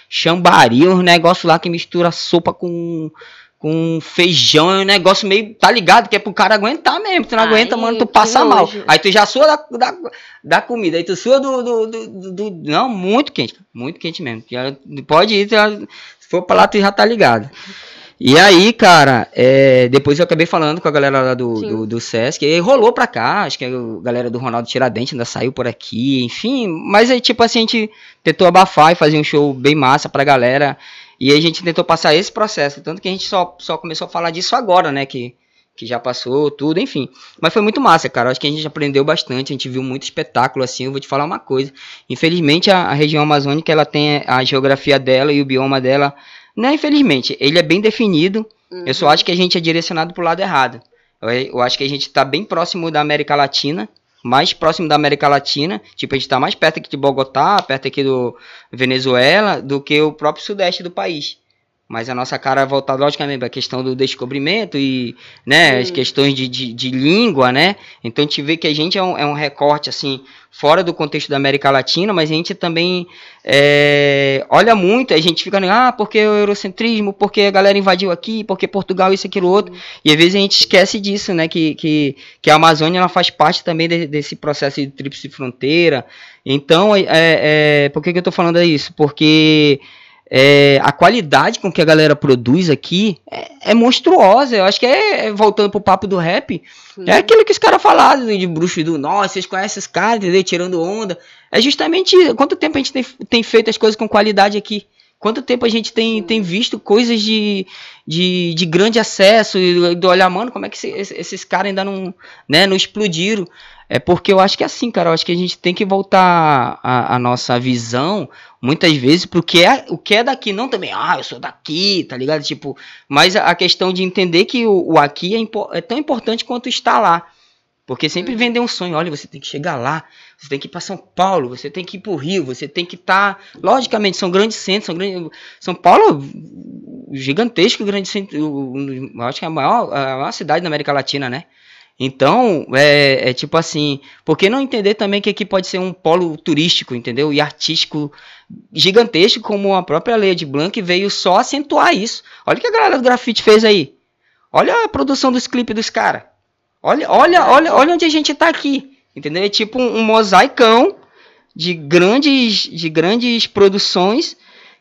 chambari, uns negócios lá que mistura sopa com, com feijão, é um negócio meio, tá ligado? Que é pro cara aguentar mesmo. Tu não Ai, aguenta, mano, tu passa mal. Aí tu já sua da, da, da, comida, aí tu sua do, do, do, do, Não, muito quente, muito quente mesmo. Já, pode ir, já, se for pra lá, tu já tá ligado. E aí, cara, é, depois eu acabei falando com a galera lá do, do, do, Sesc, e rolou pra cá, acho que a galera do Ronaldo Tiradentes ainda saiu por aqui, enfim, mas aí, tipo assim, a gente tentou abafar e fazer um show bem massa pra galera, e a gente tentou passar esse processo, tanto que a gente só, só começou a falar disso agora, né, que, que já passou, tudo, enfim. Mas foi muito massa, cara, acho que a gente aprendeu bastante, a gente viu muito espetáculo, assim, eu vou te falar uma coisa, infelizmente a, a região amazônica, ela tem a geografia dela e o bioma dela não, infelizmente, ele é bem definido. Uhum. Eu só uhum. acho que a gente é direcionado para o lado errado. Eu, eu, acho que a gente está bem próximo da América Latina, mais próximo da América Latina. Tipo, a gente está mais perto aqui de Bogotá, perto aqui do Venezuela, do que o próprio sudeste do país. Mas a nossa cara é voltada, logicamente, para a questão do descobrimento e né, as questões de, de, de, língua, né? Então a gente vê que a gente é um, é um recorte, assim, fora do contexto da América Latina, mas a gente também é, olha muito, a gente fica, ah, porque o eurocentrismo, porque a galera invadiu aqui, porque Portugal, isso, aquilo, outro. E às vezes a gente esquece disso, né? Que, que, que a Amazônia ela faz parte também de, desse processo de tríplice fronteira. Então, é, é, por que, que eu estou falando isso? Porque é, a qualidade com que a galera produz aqui é, é monstruosa. Eu acho que é, é voltando pro papo do rap, Sim. é aquilo que os caras falaram de bruxo do nossa, vocês conhecem esses caras, entendeu? Tirando onda. É justamente quanto tempo a gente tem, tem feito as coisas com qualidade aqui. Quanto tempo a gente tem, tem visto coisas de, de, de grande acesso e do olhar, mano, como é que esses, esses caras ainda não, né, não explodiram? É porque eu acho que é assim, cara, eu acho que a gente tem que voltar a, a nossa visão, muitas vezes, porque é, o que é daqui, não também, ah, eu sou daqui, tá ligado? Tipo, mas a, a questão de entender que o, o aqui é, é, tão importante quanto está lá. Porque sempre uhum. vender um sonho, olha, você tem que chegar lá, você tem que ir para São Paulo, você tem que ir para o Rio, você tem que estar. Tá... Logicamente, são grandes centros, são grandes. São Paulo, gigantesco, grande centro. Acho que é a maior, a maior cidade da América Latina, né? Então, é, é, tipo assim, por que não entender também que aqui pode ser um polo turístico, entendeu? E artístico gigantesco, como a própria Leia de Blanc veio só acentuar isso. Olha o que a galera do grafite fez aí. Olha a produção dos clipes dos caras. Olha, olha, olha, olha onde a gente tá aqui. Entendeu? É tipo um, um mosaicão de grandes, de grandes produções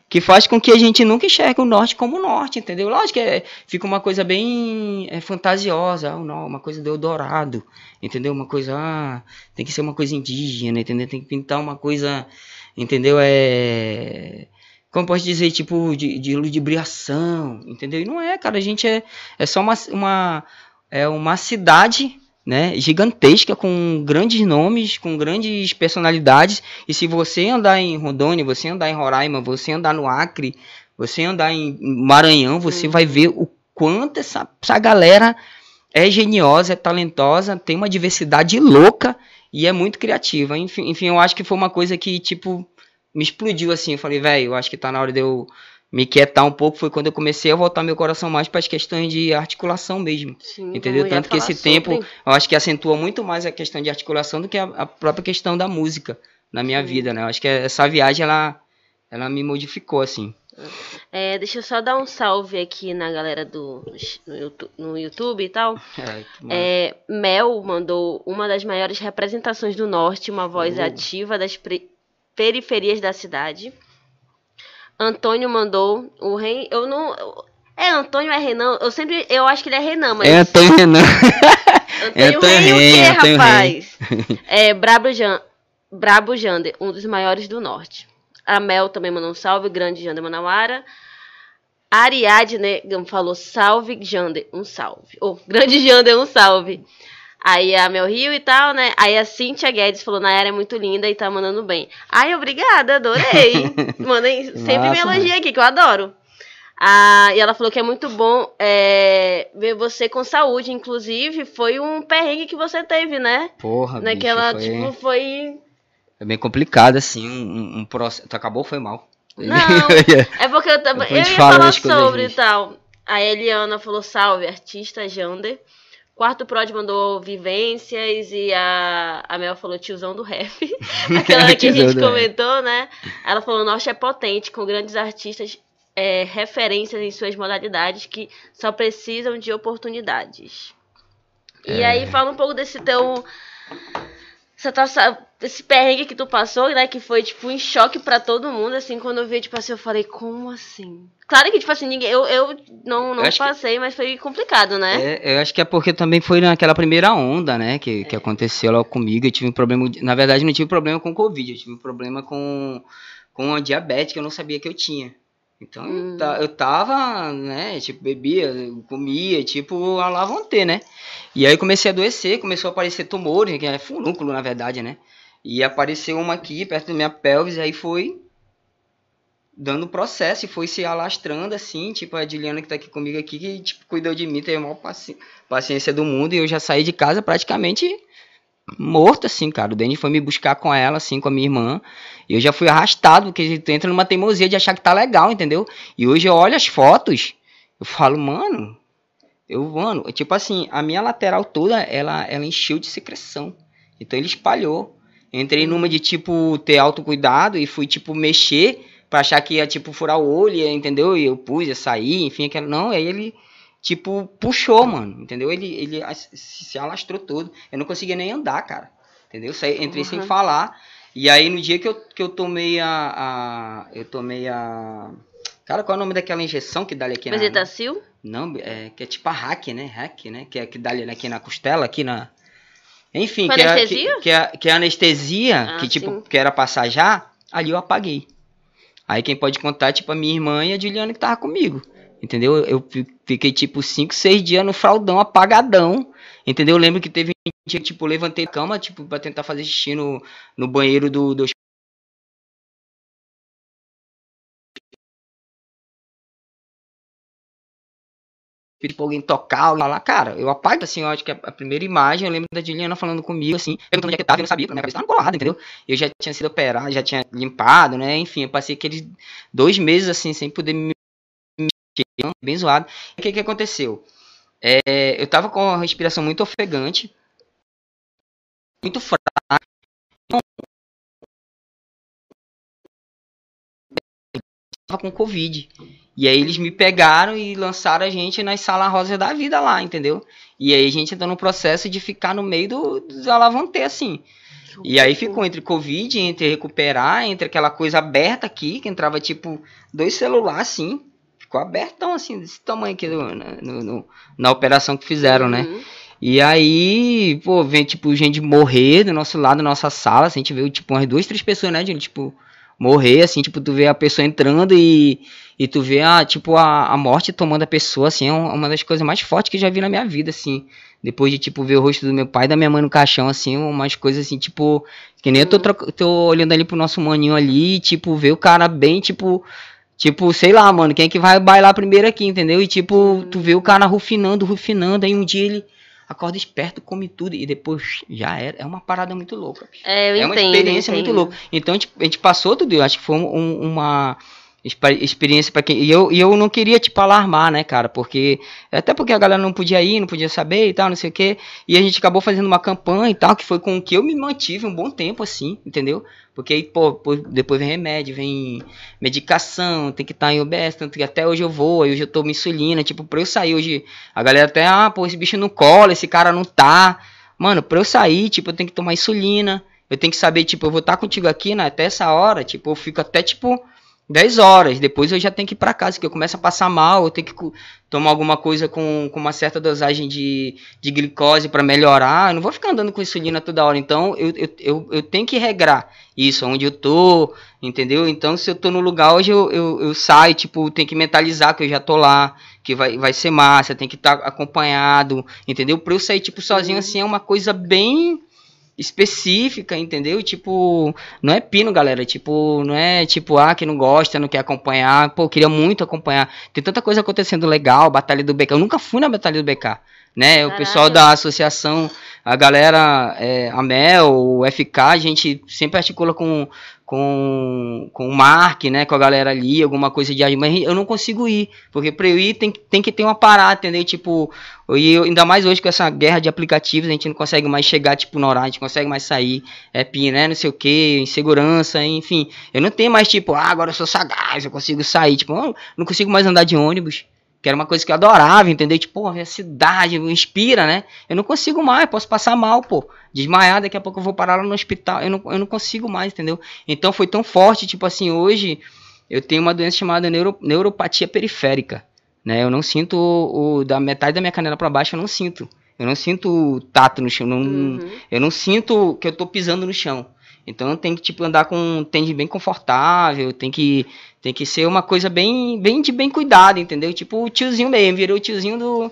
que faz com que a gente nunca enxergue o norte como norte, entendeu? Lógico que é, fica uma coisa bem é, fantasiosa, uma coisa do Eldorado, entendeu? Uma coisa, ah, tem que ser uma coisa indígena, entendeu? Tem que pintar uma coisa, entendeu? É, como posso dizer, tipo, de, de ludibriação, entendeu? E não é, cara, a gente é, é só uma, uma, é uma cidade né, gigantesca, com grandes nomes, com grandes personalidades. E se você andar em Rondônia, você andar em Roraima, você andar no Acre, você andar em Maranhão, você vai ver o quanto essa, essa galera é geniosa, é talentosa, tem uma diversidade louca e é muito criativa. Enfim, enfim eu acho que foi uma coisa que, tipo, me explodiu assim. Eu falei, velho, eu acho que tá na hora de eu me quietar um pouco foi quando eu comecei a voltar meu coração mais para as questões de articulação mesmo. Sim, entendeu? Tanto que esse sobre... tempo eu acho que acentua muito mais a questão de articulação do que a, a própria questão da música na minha Sim. vida, né? Eu acho que essa viagem ela, ela me modificou assim. É, deixa eu só dar um salve aqui na galera do no YouTube, e tal. <laughs> É, é, Mel mandou uma das maiores representações do norte, uma voz uh. ativa das periferias da cidade. Antônio mandou o rei. Eu não. É Antônio é Renan? Eu sempre. Eu acho que ele é Renan, mas. É Antônio Renan. Antônio Antônio Rei, o Rei, quê, Antônio rapaz? É Brabo, Jan... Brabo Jander, um dos maiores do norte. A Mel também mandou um salve, grande Jander Manauara. Ariadne falou salve, Jander, um salve. Oh, grande Jander, um salve. Aí a Mel Rio e tal, né? Aí a Cíntia Guedes falou, Nayara é muito linda e tá mandando bem. Ai, obrigada, adorei. <laughs> Mandem, sempre me Massa, elogia aqui, que eu adoro. Ah, e ela falou que é muito bom é, ver você com saúde. Inclusive, foi um perrengue que você teve, né? Porra, Naquela, bicho, foi, tipo, foi. foi bem complicado, assim, um, um processo... Tu acabou ou foi mal? Não, <laughs> é porque eu também. Eu ia fala falar sobre e tal. A Eliana falou salve, artista Jander. Quarto Prod mandou vivências e a, a Mel falou tiozão do rap. <laughs> Aquela <laughs> que a gente comentou, né? Ela falou: Norte é potente, com grandes artistas, é, referências em suas modalidades que só precisam de oportunidades. E É. aí, fala um pouco desse teu. Tua, sa- esse perrengue que tu passou, né? Que foi, tipo, em choque pra todo mundo, assim, quando eu vi, tipo assim, eu falei, como assim? Claro que, tipo assim, ninguém. Eu, eu não, não Eu acho que- passei, mas foi complicado, né? É, eu acho que é porque também foi naquela primeira onda, né, que, É. que aconteceu lá comigo. Eu tive um problema, na verdade, não tive problema com Covid, eu tive um problema com, com a diabetes que eu não sabia que eu tinha. Então, Hum. eu, eu tava, né, tipo, bebia, comia, tipo, a ter, né. E aí comecei a adoecer, começou a aparecer tumores, que é furúnculo, na verdade, né. E apareceu uma aqui, perto da minha pelvis, aí foi dando processo e foi se alastrando assim, tipo a Juliana que tá aqui comigo aqui, que tipo, cuidou de mim, teve a maior paci- paciência do mundo e eu já saí de casa praticamente morto assim, cara. O Denis foi me buscar com ela, assim, com a minha irmã, e eu já fui arrastado, porque tu entra numa teimosia de achar que tá legal, entendeu? E hoje eu olho as fotos, eu falo, mano, eu, mano, tipo assim, a minha lateral toda, ela, ela encheu de secreção. Então ele espalhou. Entrei numa de, tipo, ter autocuidado e fui, tipo, mexer pra achar que ia, tipo, furar o olho, entendeu? E eu pus, ia sair, enfim, aquela... Não, aí ele, tipo, puxou, mano, entendeu? Ele, ele se alastrou todo. Eu não conseguia nem andar, cara, entendeu? Entrei sem Uhum. falar. E aí, no dia que eu, que eu tomei a, a... Eu tomei a... Cara, qual é o nome daquela injeção que dá ali aqui na... Bezetacil? Não, é que é tipo a hack, né? Hack, né? Que é que dá ali aqui na costela, aqui na. Enfim, que é, anestesia? que, que é, que é anestesia, Ah, que tipo, sim. que era passar já, ali eu apaguei. Aí quem pode contar, tipo, a minha irmã e a Juliana que tava comigo. Entendeu? Eu fi- fiquei, tipo, 5, 6 dias no fraldão, apagadão. Entendeu? Eu lembro que teve um dia que, tipo, levantei da cama, tipo, pra tentar fazer xixi no, no banheiro do, do pedir pra alguém tocar, alguém falar, cara, eu apago assim, eu acho que a, a primeira imagem, eu lembro da Juliana falando comigo, assim, perguntando onde é que eu tava, eu não sabia, porque minha cabeça tava colada, entendeu? Eu já tinha sido operado, já tinha limpado, né, enfim, eu passei aqueles dois meses, assim, sem poder me mexer, bem zoado. E o que que aconteceu? É, eu tava com a respiração muito ofegante, muito fraca, tava com Covid. E aí eles me pegaram e lançaram a gente nas salas rosas da vida lá, entendeu? E aí a gente entrou no processo de ficar no meio do, dos alavantê, assim. E aí ficou entre Covid, entre recuperar, entre aquela coisa aberta aqui, que entrava tipo dois celulares assim. Ficou abertão assim, desse tamanho aqui no, no- no- na operação que fizeram, né? Uhum. E aí, pô, vem tipo gente morrer do nosso lado, da nossa sala, assim, a gente viu tipo umas duas, três pessoas, né, gente, tipo, morrer, assim, tipo, tu vê a pessoa entrando e, e tu vê a, tipo, a, a morte tomando a pessoa, assim, é um- uma das coisas mais fortes que eu já vi na minha vida, assim. Depois de, tipo, ver o rosto do meu pai e da minha mãe no caixão, assim, umas coisas assim, tipo, que nem eu tô, troca- tô olhando ali pro nosso maninho ali, tipo, ver o cara bem, tipo, Tipo, sei lá, mano, quem é que vai bailar primeiro aqui, entendeu? E tipo, tu vê o cara rufinando, rufinando, aí um dia ele acorda esperto, come tudo e depois já era. É uma parada muito louca. É, eu é uma entendo, experiência entendo. muito louca. Então tipo, a gente passou tudo, eu acho que foi um- uma experiência pra quem. E eu, e eu não queria, tipo, alarmar, né, cara? Porque. Até porque a galera não podia ir, não podia saber e tal, não sei o quê. E a gente acabou fazendo uma campanha e tal, que foi com que eu me mantive um bom tempo, assim, entendeu? Porque aí, pô, depois vem remédio, vem medicação, tem que estar em OBS, tanto que até hoje eu vou, hoje eu tomo insulina, tipo, pra eu sair hoje, a galera até, ah, pô, esse bicho não cola, esse cara não tá. Mano, pra eu sair, tipo, eu tenho que tomar insulina, eu tenho que saber, tipo, eu vou estar contigo aqui, né, até essa hora, tipo, eu fico até, tipo, 10 horas. Depois eu já tenho que ir pra casa, que eu começo a passar mal, eu tenho que tomar alguma coisa com, com uma certa dosagem de, de glicose para melhorar. Eu não vou ficar andando com insulina toda hora. Então eu, eu, eu, eu, tenho que regrar isso, onde eu tô, entendeu? Então se eu tô no lugar hoje, eu, eu, eu saio, tipo, tenho que mentalizar que eu já tô lá, que vai, vai ser massa, tem que estar tá acompanhado, entendeu? Pra eu sair, tipo, sozinho assim é uma coisa bem específica, entendeu? Tipo, não é pino, galera. Tipo, não é tipo, ah, que não gosta, não quer acompanhar. Pô, queria muito acompanhar. Tem tanta coisa acontecendo legal, Batalha do BK. Eu nunca fui na Batalha do BK. Né? Caralho. O pessoal da associação, a galera, é, a Mel, o FK, a gente sempre articula com, com, com o Mark, né, com a galera ali, alguma coisa de mas eu não consigo ir, porque para eu ir tem, tem que ter uma parada, entendeu? Tipo, eu, ainda mais hoje com essa guerra de aplicativos, a gente não consegue mais chegar, tipo, no horário, a gente consegue mais sair, é né, não sei o que, insegurança, enfim. Eu não tenho mais, tipo, ah, agora eu sou sagaz, eu consigo sair, tipo, eu não consigo mais andar de ônibus, que era uma coisa que eu adorava, entendeu? Tipo, pô, a cidade me inspira, né? Eu não consigo mais, posso passar mal, pô. Desmaiar, daqui a pouco eu vou parar lá no hospital. Eu não, eu não consigo mais, entendeu? Então foi tão forte, tipo assim, hoje eu tenho uma doença chamada neuro, neuropatia periférica, né? Eu não sinto o, o da metade da minha canela para baixo, eu não sinto. Eu não sinto tato no chão, não, uhum. eu não sinto que eu tô pisando no chão. Então tem que tipo andar com um tênis bem confortável, tem que tem que ser uma coisa bem bem de bem cuidado, entendeu? Tipo o tiozinho mesmo, virou o tiozinho do,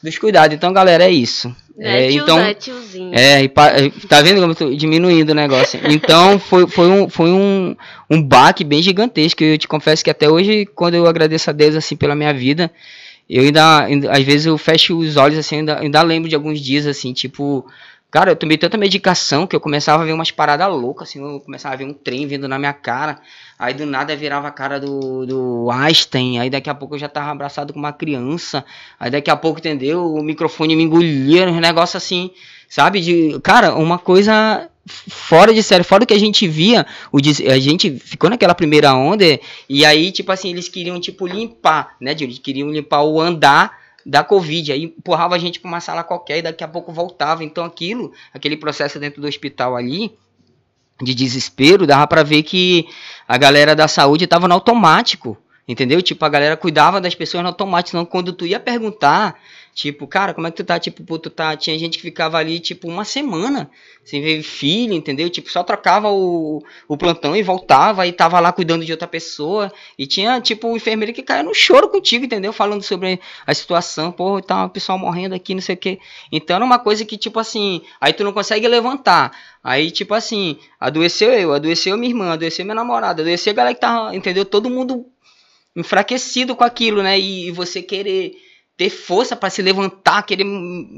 dos cuidados. Então, galera, é isso. É, é então, é tiozinho. É, e, tá vendo como eu tô diminuindo o negócio? Então, foi, foi, um, foi um, um baque bem gigantesco. Eu te confesso que até hoje, quando eu agradeço a Deus assim pela minha vida, eu ainda, ainda às vezes eu fecho os olhos assim, ainda, ainda lembro de alguns dias assim, tipo, Cara, eu tomei tanta medicação que eu começava a ver umas paradas loucas, assim, eu começava a ver um trem vindo na minha cara. Aí do nada virava a cara do, do Einstein, aí daqui a pouco eu já tava abraçado com uma criança. Aí daqui a pouco, entendeu? O microfone me engolia, um negócio assim, sabe? De, cara, uma coisa fora de série, fora do que a gente via, o, a gente ficou naquela primeira onda, e aí, tipo assim, eles queriam, tipo, limpar, né? Eles queriam limpar o andar da Covid. Aí empurrava a gente para uma sala qualquer e daqui a pouco voltava. Então aquilo, aquele processo dentro do hospital ali, de desespero, dava para ver que a galera da saúde estava no automático. Entendeu? Tipo, a galera cuidava das pessoas no automático. Senão, quando tu ia perguntar, Tipo, cara, como é que tu tá? Tipo, pô, tu tá. Tinha gente que ficava ali, tipo, uma semana sem ver filho, entendeu? Tipo, só trocava o, o plantão e voltava e tava lá cuidando de outra pessoa. E tinha, tipo, um enfermeiro que caía no choro contigo, entendeu? Falando sobre a situação, pô, tá o pessoal morrendo aqui, não sei o quê. Então era uma coisa que, tipo assim, aí tu não consegue levantar. Aí, tipo assim, adoeceu eu, adoeceu minha irmã, adoeceu minha namorada, adoeceu a galera que tava, entendeu? Todo mundo enfraquecido com aquilo, né? E, e você querer ter força para se levantar, querer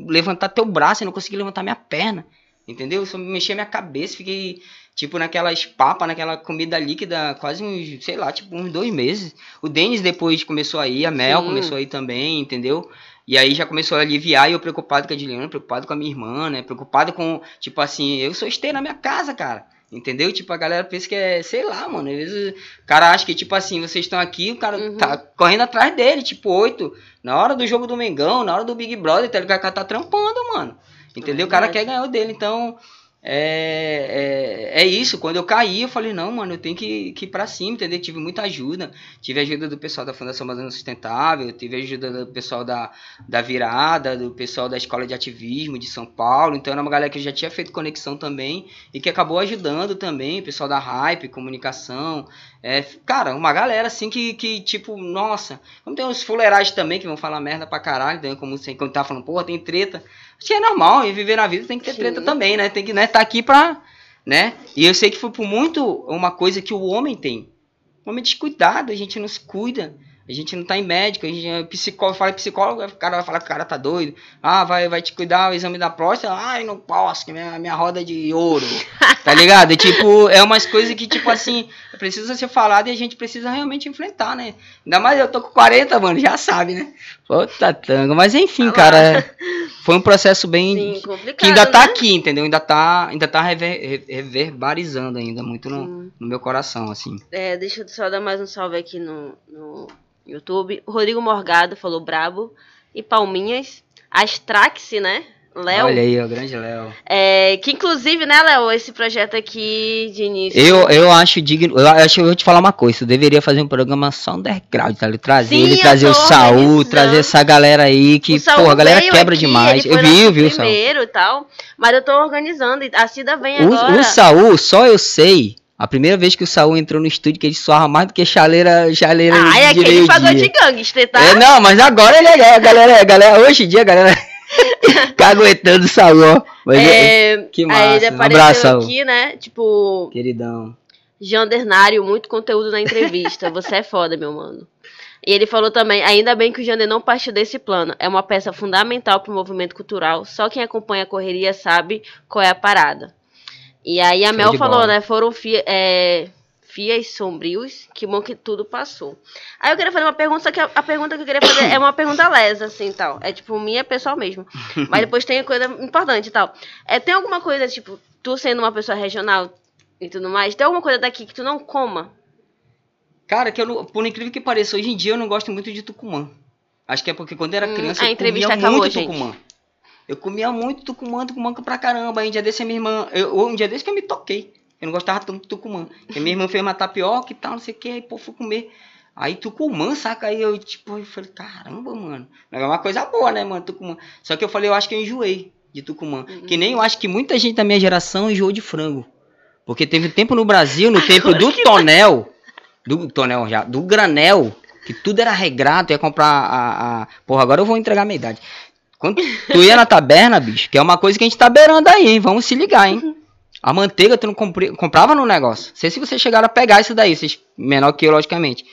levantar teu braço e não conseguir levantar minha perna. Entendeu? Eu só mexi a minha cabeça, fiquei tipo naquelas papas, naquela comida líquida, quase uns, sei lá, tipo uns dois meses. O Denis depois começou a ir, a Mel Sim. começou a ir também, entendeu? E aí já começou a aliviar e eu preocupado com a Juliana, preocupado com a minha irmã, né? Preocupado com, tipo assim, eu sou esteira na minha casa, cara. Entendeu? Tipo, a galera pensa que é, sei lá, mano. Às vezes o cara acha que, tipo assim, vocês estão aqui, o cara uhum. tá correndo atrás dele, tipo, oito. Na hora do jogo do Mengão, na hora do Big Brother, tá ligado? O cara tá trampando, mano. Entendeu? o cara quer ganhar o dele. Então, é, é, é, isso, quando eu caí, eu falei, não, mano, eu tenho que, que ir pra cima, entendeu? Tive muita ajuda. Tive ajuda do pessoal da Fundação Amazônia Sustentável, tive ajuda do pessoal da, da Virada, do pessoal da Escola de Ativismo de São Paulo. Então era uma galera que já tinha feito conexão também e que acabou ajudando também, pessoal da Hype, comunicação. É, cara, uma galera assim que, que tipo, nossa, como tem uns fuleiragens também que vão falar merda pra caralho, então, como você quando tá falando, porra, tem treta. Acho que é normal, e viver na vida tem que ter Sim. treta também, né? Tem que né, tá aqui pra. Né? E eu sei que foi por muito uma coisa que o homem tem. O homem descuidado, a gente não se cuida. A gente não tá em médico, a gente é psicólogo, fala psicólogo, o cara vai falar que o cara tá doido. Ah, vai, vai te cuidar o exame da próstata. Ai, não posso, que minha, minha roda é de ouro. <laughs> Tá ligado? tipo, é umas coisas que, tipo assim, precisa ser falado e a gente precisa realmente enfrentar, né? Ainda mais eu tô com 40, mano, já sabe, né? Puta tango. Mas enfim, cara, foi um processo bem. Sim, que ainda tá né? aqui, entendeu? Ainda tá, ainda tá rever, reverberizando ainda muito no, no, meu coração, assim. É, deixa eu só dar mais um salve aqui no, no YouTube. Rodrigo Morgado falou brabo. E Palminhas. Astraxe, né? Léo. Olha aí, o grande Léo. É, que inclusive, né, Léo, esse projeto aqui de início. Eu, eu acho digno. Eu acho que eu vou te falar uma coisa. Tu deveria fazer um programa só underground, tá? Ele trazer, Sim, ele eu trazer o Saul, trazer essa galera aí que, porra, a galera quebra aqui, demais. Eu vi, eu vi o Saul. primeiro e tal, mas eu tô organizando. A Cida vem agora. O, o Saul, só eu sei. A primeira vez que o Saul entrou no estúdio, que ele suava mais do que chaleira, chaleira Ah, é de aquele meio-dia. pagode gangster, tá? É, não, mas agora ele é, a galera, a galera, hoje em dia a galera <laughs> caguetando o Saul. Mas é, É, que aí ele massa. Um abraço, aqui, né? Tipo, queridão. Jandernário, muito conteúdo na entrevista. Você é foda, meu mano. E ele falou também, ainda bem que o Jander não partiu desse plano. É uma peça fundamental pro movimento cultural. Só quem acompanha a correria sabe qual é a parada. E aí a Show Mel falou, bola. né? Foram fia, é, fias sombrios, que bom que tudo passou. Aí eu queria fazer uma pergunta, só que a, a pergunta que eu queria fazer é uma pergunta lesa, assim, tal. É tipo, minha pessoal mesmo. <laughs> Mas depois tem coisa importante e tal. É, tem alguma coisa, tipo, tu sendo uma pessoa regional e tudo mais, tem alguma coisa daqui que tu não coma? Cara, que eu por incrível que pareça, hoje em dia eu não gosto muito de Tucumã. Acho que é porque quando eu era Hum, criança a eu entrevista comia acabou, muito gente. Tucumã. Eu comia muito Tucumã, Tucumã pra caramba. Aí um dia desse a minha irmã. Eu, um dia desse que eu me toquei. Eu não gostava tanto de Tucumã. Porque minha irmã fez uma tapioca e tal, não sei o que. Aí, pô, fui comer. Aí Tucumã, saca? Aí eu, tipo, eu falei, caramba, mano. É uma coisa boa, né, mano, Tucumã. Só que eu falei, eu acho que eu enjoei de Tucumã. Uhum. Que nem eu acho que muita gente da minha geração enjoou de frango. Porque teve um tempo no Brasil, no <laughs> tempo do tonel, do tonel já, do granel, que tudo era regrado, ia comprar a, a- Porra, agora eu vou entregar a minha idade. Quando tu ia na taberna, bicho, que é uma coisa que a gente tá beirando aí, hein? Vamos se ligar, hein? A manteiga tu não compri- comprava no negócio. Não sei se vocês chegaram a pegar isso daí, vocês menor que eu, logicamente.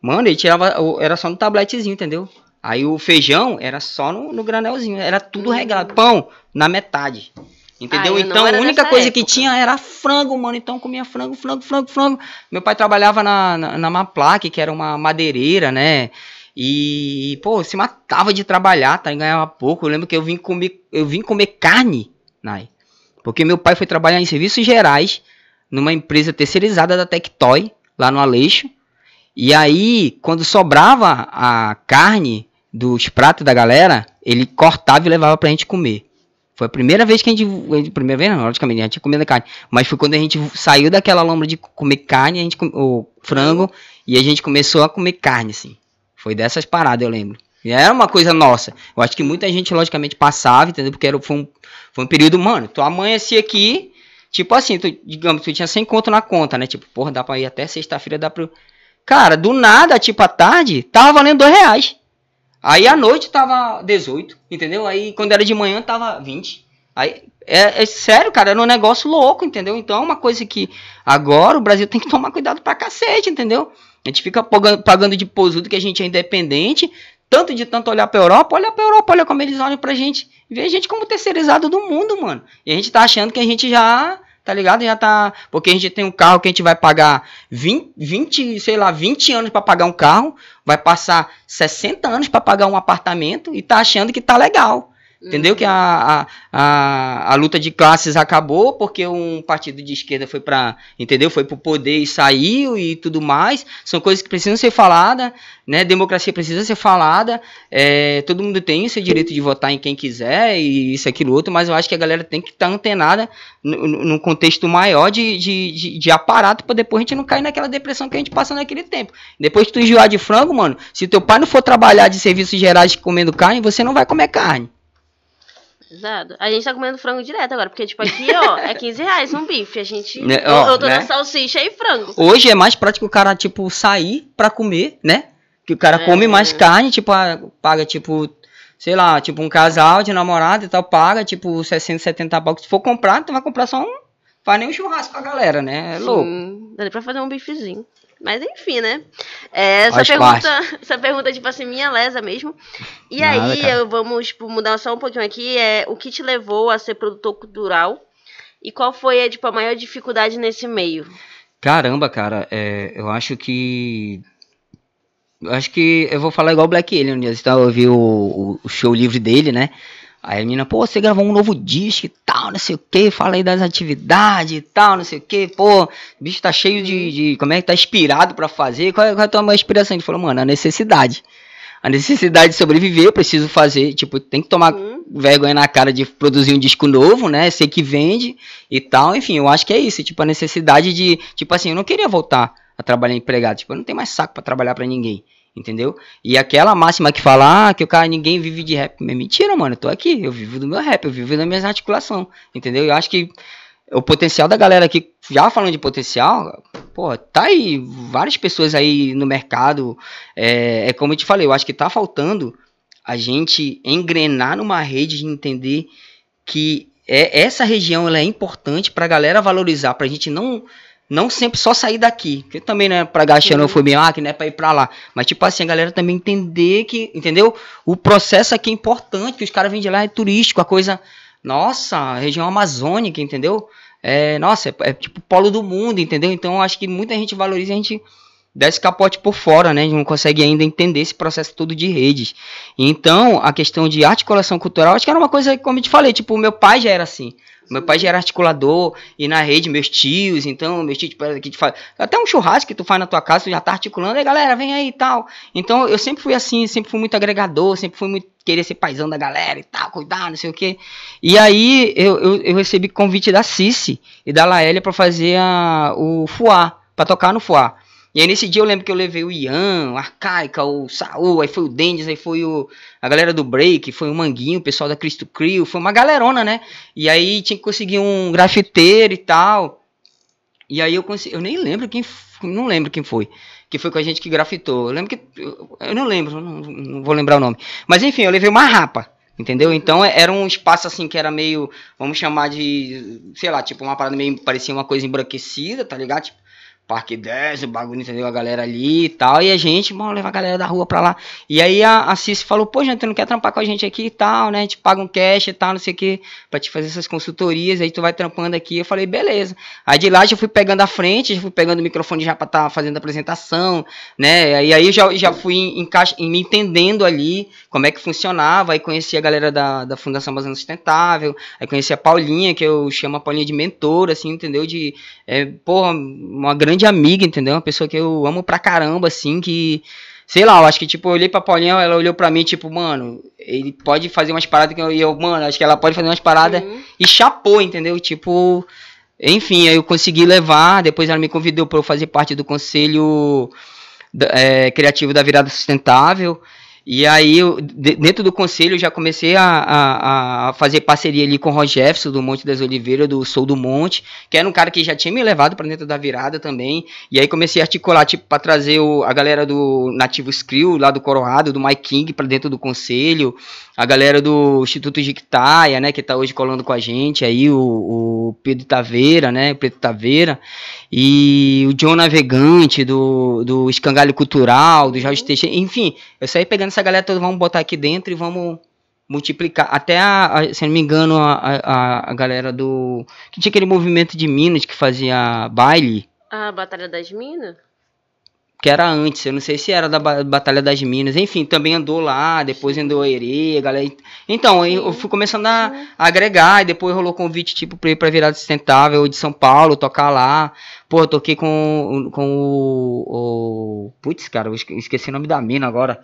Mano, ele tirava. Era só no tabletezinho, entendeu? Aí o feijão era só no, no granelzinho. Era tudo Hum. regrado. Pão na metade. Entendeu? Ah, então a única coisa que época. tinha era frango, mano. Então eu comia frango, frango, frango, frango. Meu pai trabalhava na, na, na Maplaque, que era uma madeireira, né? E, pô, se matava de trabalhar, tá? E ganhava pouco. Eu lembro que eu vim comer, eu vim comer carne, Nai. Porque meu pai foi trabalhar em serviços gerais, numa empresa terceirizada da Tectoy, lá no Aleixo. E aí, quando sobrava a carne dos pratos da galera, ele cortava e levava pra gente comer. Foi a primeira vez que a gente. Primeira vez, não, logicamente, a gente tinha comido carne. Mas foi quando a gente saiu daquela lombra de comer carne, a gente o frango, e a gente começou a comer carne, assim. Foi dessas paradas, eu lembro. E era uma coisa nossa. Eu acho que muita gente, logicamente, passava, entendeu? Porque era, foi, um, foi um período, mano, tu amanhecia aqui, tipo assim, tu, digamos, tu tinha 100 conto na conta, né? Tipo, porra, dá pra ir até sexta-feira, dá pra. Cara, do nada, tipo, à tarde, tava valendo dois reais. Aí à noite tava 18, entendeu? Aí quando era de manhã tava 20. Aí, é, é sério, cara, era um negócio louco, entendeu? Então é uma coisa que agora o Brasil tem que tomar cuidado pra cacete, entendeu? A gente fica pagando, de posudo que a gente é independente, tanto de tanto olhar pra Europa, olha pra Europa, olha como eles olham pra gente. Vê a gente como terceirizado do mundo, mano. E a gente tá achando que a gente já, tá ligado? Já tá. Porque a gente tem um carro que a gente vai pagar 20, 20 sei lá, 20 anos pra pagar um carro, vai passar 60 anos pra pagar um apartamento e tá achando que tá legal. Entendeu? Que a, a, a, luta de classes acabou porque um partido de esquerda foi para, entendeu? Foi pro poder e saiu e tudo mais. São coisas que precisam ser faladas, né? Democracia precisa ser falada. É, todo mundo tem o seu direito de votar em quem quiser e isso, aquilo, outro, mas eu acho que a galera tem que estar antenada no- no- num contexto maior de, de, de, de aparato para depois a gente não cair naquela depressão que a gente passa naquele tempo. Depois que tu enjoar de frango, mano, se teu pai não for trabalhar de serviços gerais comendo carne, você não vai comer carne. Exato. A gente tá comendo frango direto agora, porque, tipo, aqui, ó, é 15 reais um bife. A gente. Né, ó, eu tô né? na salsicha e frango. Hoje é mais prático o cara, tipo, sair pra comer, né? Que o cara É. come mais carne, tipo, paga, tipo, sei lá, tipo, um casal de namorado e tal, paga, tipo, 60, 70 pau. Se for comprar, tu vai comprar só um. Faz nem um churrasco pra galera, né? É louco. Sim, Daria pra fazer um bifezinho. Mas enfim, né? É, essa, Faz pergunta, <laughs> essa pergunta, tipo assim, minha lesa mesmo. E Nada, aí, cara. vamos tipo, mudar só um pouquinho aqui. É, o que te levou a ser produtor cultural? E qual foi tipo, a maior dificuldade nesse meio? Caramba, cara, é, eu acho que. Eu acho que eu vou falar igual o Black Alien. Então, eu vi o, o- o show livre dele, né? Aí a menina, pô, você gravou um novo disco e tal, não sei o que, fala aí das atividades e tal, não sei o que, pô, o bicho tá cheio de, de- Como é que tá inspirado pra fazer? Qual é, qual é a tua maior inspiração? Ele falou, mano, a necessidade. a necessidade de sobreviver, eu preciso fazer, tipo, tem que tomar uhum. vergonha na cara de produzir um disco novo, né? Sei que vende e tal, enfim, eu acho que é isso, tipo, a necessidade de, tipo assim, eu não queria voltar a trabalhar empregado, tipo, eu não tenho mais saco para trabalhar para ninguém. Entendeu? E aquela máxima que fala ah, que o cara ninguém vive de rap. É mentira, mano. Eu tô aqui, eu vivo do meu rap, eu vivo da minha articulação. Entendeu? Eu acho que o potencial da galera aqui, já falando de potencial, pô, tá aí várias pessoas aí no mercado. É, é como eu te falei, eu acho que tá faltando a gente engrenar numa rede de entender que é, essa região ela é importante pra galera valorizar, pra gente não não sempre só sair daqui. Que também não é pra bem, ah, que não é pra ir pra lá. Mas, tipo assim, a galera também entender que, entendeu? O processo aqui é importante, que os caras vêm de lá, é turístico, a coisa. Nossa, região amazônica, entendeu? É, nossa, é, é tipo polo do mundo, entendeu? Então acho que muita gente valoriza a gente desse capote por fora, né? Não consegue ainda entender esse processo todo de redes. Então, a questão de articulação cultural, acho que era uma coisa, como eu te falei, tipo, meu pai já era assim. Meu pai já era articulador, e na rede, meus tios, então, meus tios, tipo, aqui te faz. Até um churrasco que tu faz na tua casa, tu já tá articulando, aí galera, vem aí e tal. Então, eu sempre fui assim, sempre fui muito agregador, sempre fui muito querer ser paizão da galera e tal, cuidar, não sei o quê. E aí, eu, eu, eu recebi convite da Cici e da Laélia para fazer a, o Fuá, para tocar no Fuá. E aí nesse dia eu lembro que eu levei o Ian, o Arcaica, o Saul, aí foi o Dendes, aí foi o, a galera do Break, foi o Manguinho, o pessoal da Cristo Crio, foi uma galerona, né? E aí tinha que conseguir um grafiteiro e tal. E aí eu consegui, eu nem lembro quem, não lembro quem foi, que foi com a gente que grafitou. Eu lembro que, eu não lembro, não, não vou lembrar o nome. Mas enfim, eu levei uma rapa. Entendeu? Então é, era um espaço assim que era meio, vamos chamar de, sei lá, tipo uma parada meio parecia uma coisa embranquecida, tá ligado? Tipo, Parque 10, o bagulho, entendeu? A galera ali e tal. E a gente, bom, levar a galera da rua pra lá. E aí a, a Cici falou, pô, gente, tu não quer trampar com a gente aqui e tal, né? A gente paga um cash e tal, não sei o que, pra te fazer essas consultorias. Aí tu vai trampando aqui. Eu falei, beleza. Aí de lá já fui pegando a frente, já fui pegando o microfone já pra estar tá fazendo a apresentação, né? E aí já, já fui em, em, me entendendo ali como é que funcionava. Aí conheci a galera da, da Fundação Amazônia Sustentável. Aí conheci a Paulinha, que eu chamo a Paulinha de mentora, assim, entendeu? De, é, porra, uma grande grande amiga, entendeu? Uma pessoa que eu amo pra caramba, assim, que. Sei lá, eu acho que, tipo, eu olhei pra Paulinha, ela olhou pra mim, tipo, mano, ele pode fazer umas paradas que eu, eu mano, acho que ela pode fazer umas paradas uhum. e chapou, entendeu? Tipo, enfim, aí eu consegui levar, depois ela me convidou para eu fazer parte do conselho é, criativo da virada sustentável. E aí, eu, dentro do conselho, eu já comecei a, a, a, fazer parceria ali com o Ron Jefferson, do Monte das Oliveiras, do Sou do Monte, que era um cara que já tinha me levado para dentro da virada também. E aí comecei a articular, tipo, para trazer o, a galera do Nativo Skrill, lá do Coroado, do Mike King, para dentro do conselho. A galera do Instituto Jictaia, né, que tá hoje colando com a gente, aí o, o Pedro Taveira, né, o Pedro Taveira. E o John Navegante, do, do Escangalho Cultural, do Jorge Teixeira. Enfim, eu saí pegando essa galera toda, vamos botar aqui dentro e vamos multiplicar. Até, a, a, se não me engano, a, a, a, galera do. Que tinha aquele movimento de Minas que fazia baile. A Batalha das Minas? Que era antes, eu não sei se era da Batalha das Minas. Enfim, também andou lá, depois andou a Herê, galera. Então, Sim. eu fui começando a, a, agregar, e depois rolou convite, tipo, pra ir pra Virada Sustentável de São Paulo, tocar lá. Pô, eu toquei com, com o. o putz, cara, eu esqueci o nome da mina agora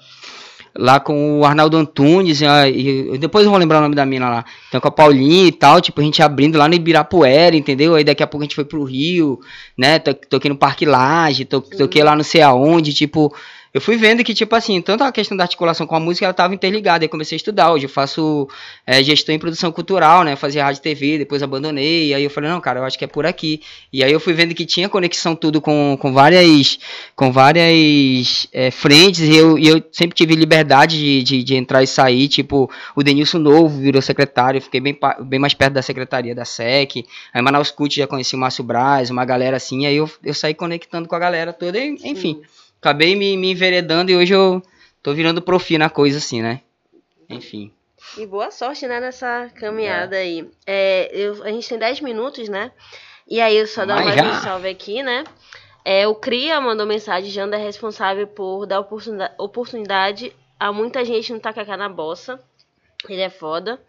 lá com o Arnaldo Antunes, e, depois eu vou lembrar o nome da mina lá. Então com a Paulinha e tal, tipo, a gente abrindo lá no Ibirapuera, entendeu? Aí daqui a pouco a gente foi pro Rio, né? Toquei no Parque Laje, toquei lá não sei aonde, tipo, eu fui vendo que, tipo assim, tanto a questão da articulação com a música, ela estava interligada. Aí comecei a estudar. Hoje eu faço é, gestão em produção cultural, né? Fazia rádio e TV, depois abandonei. Aí eu falei, não, cara, eu acho que é por aqui. E aí eu fui vendo que tinha conexão tudo com, com várias, com várias é, frentes. E eu, e eu sempre tive liberdade de, de, de, entrar e sair. Tipo, o Denilson Novo virou secretário. Fiquei bem, bem mais perto da secretaria da SEC. Aí Manaus Cult já conheci o Márcio Braz, uma galera assim. Aí eu, eu saí conectando com a galera toda. E, enfim. Sim acabei me, me enveredando e hoje eu tô virando profi na coisa, assim, né? Enfim. E boa sorte, né, nessa caminhada é. aí. É, eu, a gente tem 10 minutos, né? E aí eu só dar mais um salve aqui, né? É, o Cria mandou mensagem, Janda é responsável por dar oportunidade, a muita gente no Tacacá na Bossa. Ele é foda.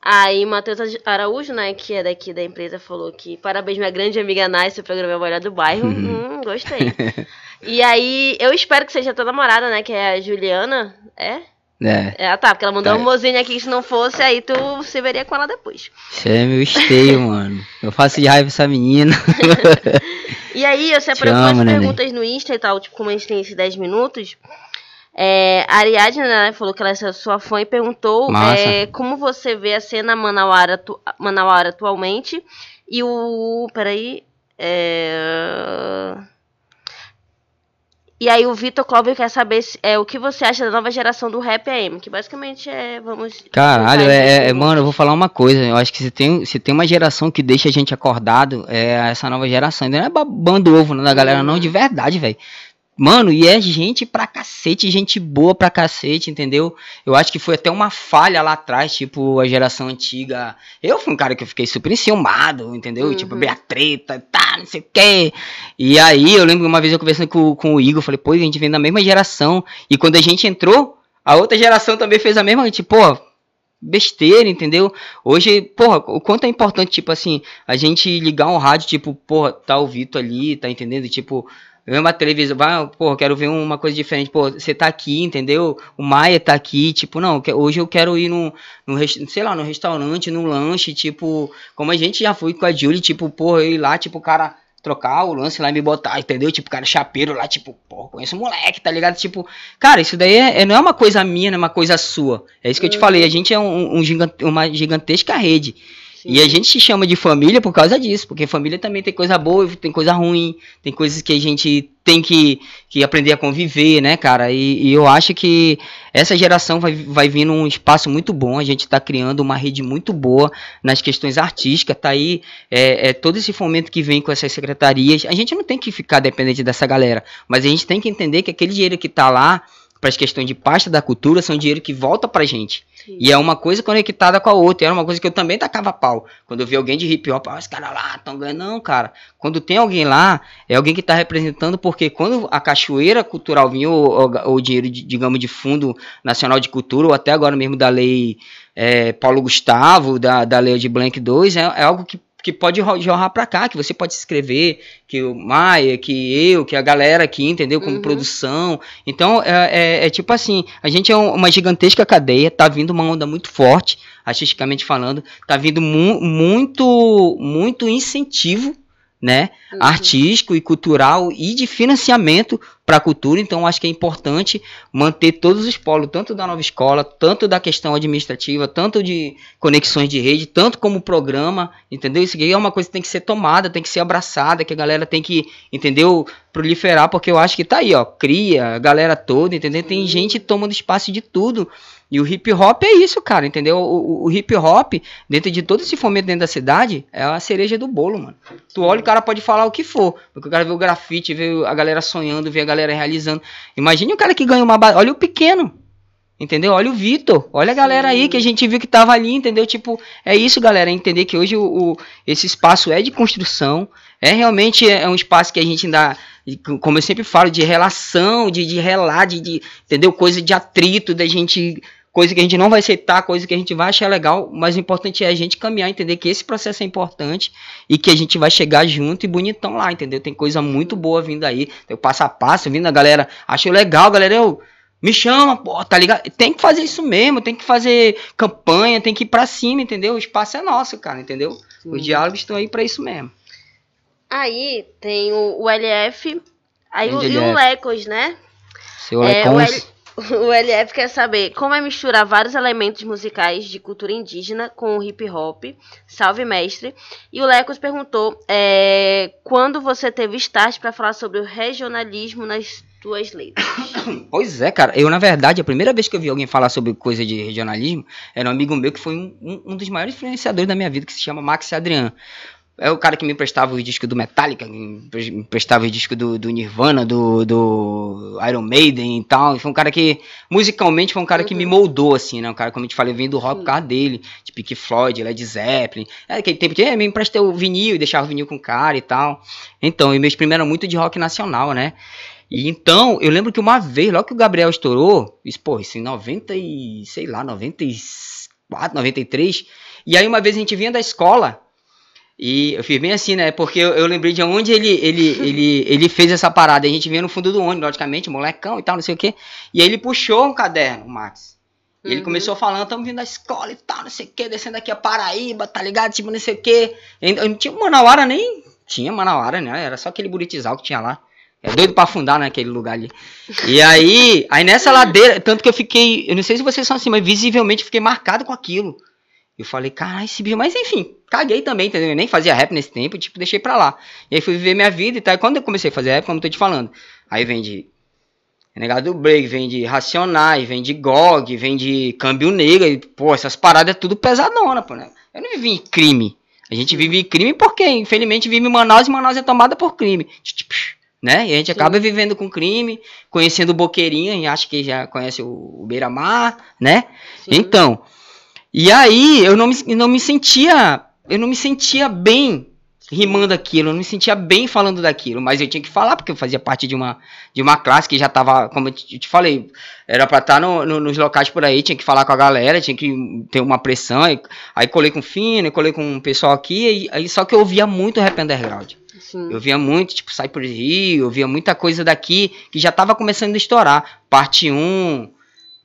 Aí Matheus Araújo, né, que é daqui da empresa, falou que parabéns, minha grande amiga Nice, o programa é Mulher do Bairro. <laughs> hum, gostei. <laughs> E aí, eu espero que seja tua namorada, né? Que é a Juliana. É? É. É, tá, porque ela mandou Tá. um mozinho aqui que se não fosse, aí tu se veria com ela depois. Isso é meu esteio, mano. Eu faço de raiva essa menina. <laughs> E aí, eu separei algumas neném. perguntas no Insta e tal, tipo, como a gente tem esses 10 minutos. É, a Ariadne, né, falou que ela é sua fã e perguntou é, como você vê a cena Manauara, atu Manauara atualmente. E o. Peraí. É... E aí o Vitor Clóvis quer saber se- é, o que você acha da nova geração do rap AM, que basicamente é. Vamos. Caralho, é, é- mano, eu vou falar uma coisa. Eu acho que se tem, se tem uma geração que deixa a gente acordado, é essa nova geração. Ainda não é babando ovo né, da galera, não, de verdade, velho. Mano, e é gente pra cacete, gente boa pra cacete, entendeu? Eu acho que foi até uma falha lá atrás, tipo, a geração antiga. Eu fui um cara que eu fiquei super enciumado, entendeu? Uhum. Tipo, a treta, tá, não sei o quê. E aí eu lembro uma vez eu conversando com, com o Igor, falei, pô, a gente vem da mesma geração. E quando a gente entrou, a outra geração também fez a mesma, tipo, pô, besteira, entendeu? Hoje, porra, o quanto é importante, tipo assim, a gente ligar um rádio, tipo, porra, tá o Vitor ali, tá entendendo? Tipo, uma televisão, vai, porra, quero ver uma coisa diferente, pô, você tá aqui, entendeu? O Maia tá aqui, tipo, não, que- hoje eu quero ir num, num sei lá, num restaurante, num lanche, tipo, como a gente já foi com a Julie, tipo, porra, eu ir lá, tipo, o cara trocar o lance lá e me botar, entendeu? Tipo, cara chapeiro lá, tipo, porra, conheço o moleque, tá ligado? Tipo, cara, isso daí é, é- não é uma coisa minha, não é uma coisa sua. É isso que eu te Uhum. falei, a gente é um, um gigante- uma gigantesca rede. Sim. E a gente se chama de família por causa disso, porque família também tem coisa boa, tem coisa ruim, tem coisas que a gente tem que, que aprender a conviver, né, cara? E, e eu acho que essa geração vai, vai vir num espaço muito bom, a gente tá criando uma rede muito boa nas questões artísticas, tá aí é, é, todo esse fomento que vem com essas secretarias. A gente não tem que ficar dependente dessa galera, mas a gente tem que entender que aquele dinheiro que tá lá para as questões de pasta da cultura são dinheiro que volta pra gente. Sim. E é uma coisa conectada com a outra. Era uma coisa que eu também tacava pau. Quando eu vi alguém de hip hop, ah, os caras lá estão ganhando. Não, cara. Quando tem alguém lá, é alguém que está representando, porque quando a cachoeira cultural vinha, ou o, dinheiro, de, digamos, de Fundo Nacional de Cultura, ou até agora mesmo da lei é, Paulo Gustavo, da, da lei de Blank 2, é, é algo que que pode jorrar pra cá, que você pode se inscrever, que o Maia, que eu, que a galera aqui, entendeu? Como Uhum. produção. Então, é, é- é tipo assim, a gente é um- uma gigantesca cadeia, tá vindo uma onda muito forte, artisticamente falando, tá vindo mu- muito, muito incentivo, né? Uhum. artístico e cultural e de financiamento para a cultura. Então, acho que é importante manter todos os polos, tanto da nova escola, tanto da questão administrativa, tanto de conexões de rede, tanto como programa, entendeu? Isso aqui é uma coisa que tem que ser tomada, tem que ser abraçada, que a galera tem que, entendeu? Proliferar, porque eu acho que tá aí, ó, cria, a galera toda, entendeu? Tem Sim. gente tomando espaço de tudo. E o hip hop é isso, cara, entendeu? O, o- o hip hop, dentro de todo esse fomento dentro da cidade, é a cereja do bolo, mano. Tu olha, o cara pode falar o que for. Porque o cara vê o grafite, vê a galera sonhando, vê a galera realizando. Imagine o cara que ganha uma. Olha o pequeno. Entendeu? Olha o Vitor. Olha a galera aí Sim. que a gente viu que tava ali, entendeu? Tipo, é isso, galera. é Entender que hoje o, o- esse espaço é de construção. É realmente é um espaço que a gente ainda. Como eu sempre falo, de relação, de, de relar, de, de- entendeu? Coisa de atrito, da gente. Coisa que a gente não vai aceitar, coisa que a gente vai achar legal, mas o importante é a gente caminhar, entender que esse processo é importante e que a gente vai chegar junto e bonitão lá, entendeu? Tem coisa muito boa vindo aí, tem o passo a passo vindo, a galera achou legal, galera, eu me chama, pô, tá ligado? Tem que fazer isso mesmo, tem que fazer campanha, tem que ir pra cima, entendeu? O espaço é nosso, cara, entendeu? Os diálogos estão aí pra isso mesmo. Aí tem o, o LF, aí o, e o. Lecos, né? Seu É, Lecons, o LF quer saber como é misturar vários elementos musicais de cultura indígena com o hip hop. Salve, mestre. E o Lecos perguntou é, quando você teve start para falar sobre o regionalismo nas tuas letras. <coughs> Pois é, cara. Eu, na verdade, a primeira vez que eu vi alguém falar sobre coisa de regionalismo era um amigo meu que foi um- um dos maiores influenciadores da minha vida, que se chama Max Adrian. É o cara que me emprestava os discos do Metallica, me empre- me emprestava os discos do, do Nirvana, do, do Iron Maiden e tal. Foi um cara que, musicalmente, foi um cara que Uhum. me moldou, assim, né? Um cara, como eu te falei, eu vim do rock por causa dele, de Pink Floyd, Led Zeppelin. É, aquele tempo que é, me emprestei o vinil e deixava o vinil com o cara e tal. Então, e meus primeiros eram muito de rock nacional, né? E então, eu lembro que uma vez, logo que o Gabriel estourou, isso, pô, isso em 90 e, sei lá, 94, 93, e aí uma vez a gente vinha da escola, E eu fiz bem assim, né? Porque eu, eu lembrei de onde ele, ele, ele, ele fez essa parada. A gente vinha no fundo do ônibus, logicamente, molecão e tal, não sei o quê. E aí ele puxou um caderno, o Max. E ele Uhum. começou falando, estamos vindo da escola e tal, não sei o quê, descendo aqui a Paraíba, tá ligado? Tipo, não sei o quê. Eu não tinha Manauara nem. Tinha Manauara, né? Era só aquele buritizal que tinha lá. É doido pra afundar naquele lugar ali. E aí, aí nessa ladeira, tanto que eu fiquei, eu não sei se vocês são assim, mas visivelmente fiquei marcado com aquilo. Eu falei, caralho, esse bicho, mas enfim, caguei também, entendeu? Eu nem fazia rap nesse tempo, tipo, deixei pra lá. E aí fui viver minha vida e tal. E quando eu comecei a fazer rap, como eu tô te falando, aí vem de Renegado do Break, vem de Racionais, vem de GOG, vem de Câmbio Negro, e, pô, essas paradas é tudo pesadona, pô, né? Eu não vivi em crime. A gente vive em crime porque, infelizmente, vive em Manaus e Manaus é tomada por crime. Né? E a gente acaba vivendo com crime, conhecendo o Boqueirinha, e acho que já conhece o, o Beira-Mar, né? Sim. Então, e aí eu não me, não me sentia, eu não me sentia bem rimando aquilo, eu não me sentia bem falando daquilo, mas eu tinha que falar porque eu fazia parte de uma, de uma classe que já tava, como eu te, falei, era pra estar no, no- nos locais por aí, tinha que falar com a galera, tinha que ter uma pressão, aí, aí colei com o Fino, colei com o pessoal aqui, aí, aí só que eu ouvia muito rap underground. Sim. Eu via muito, tipo, Sai por Rio, eu via muita coisa daqui que já tava começando a estourar. Parte 1,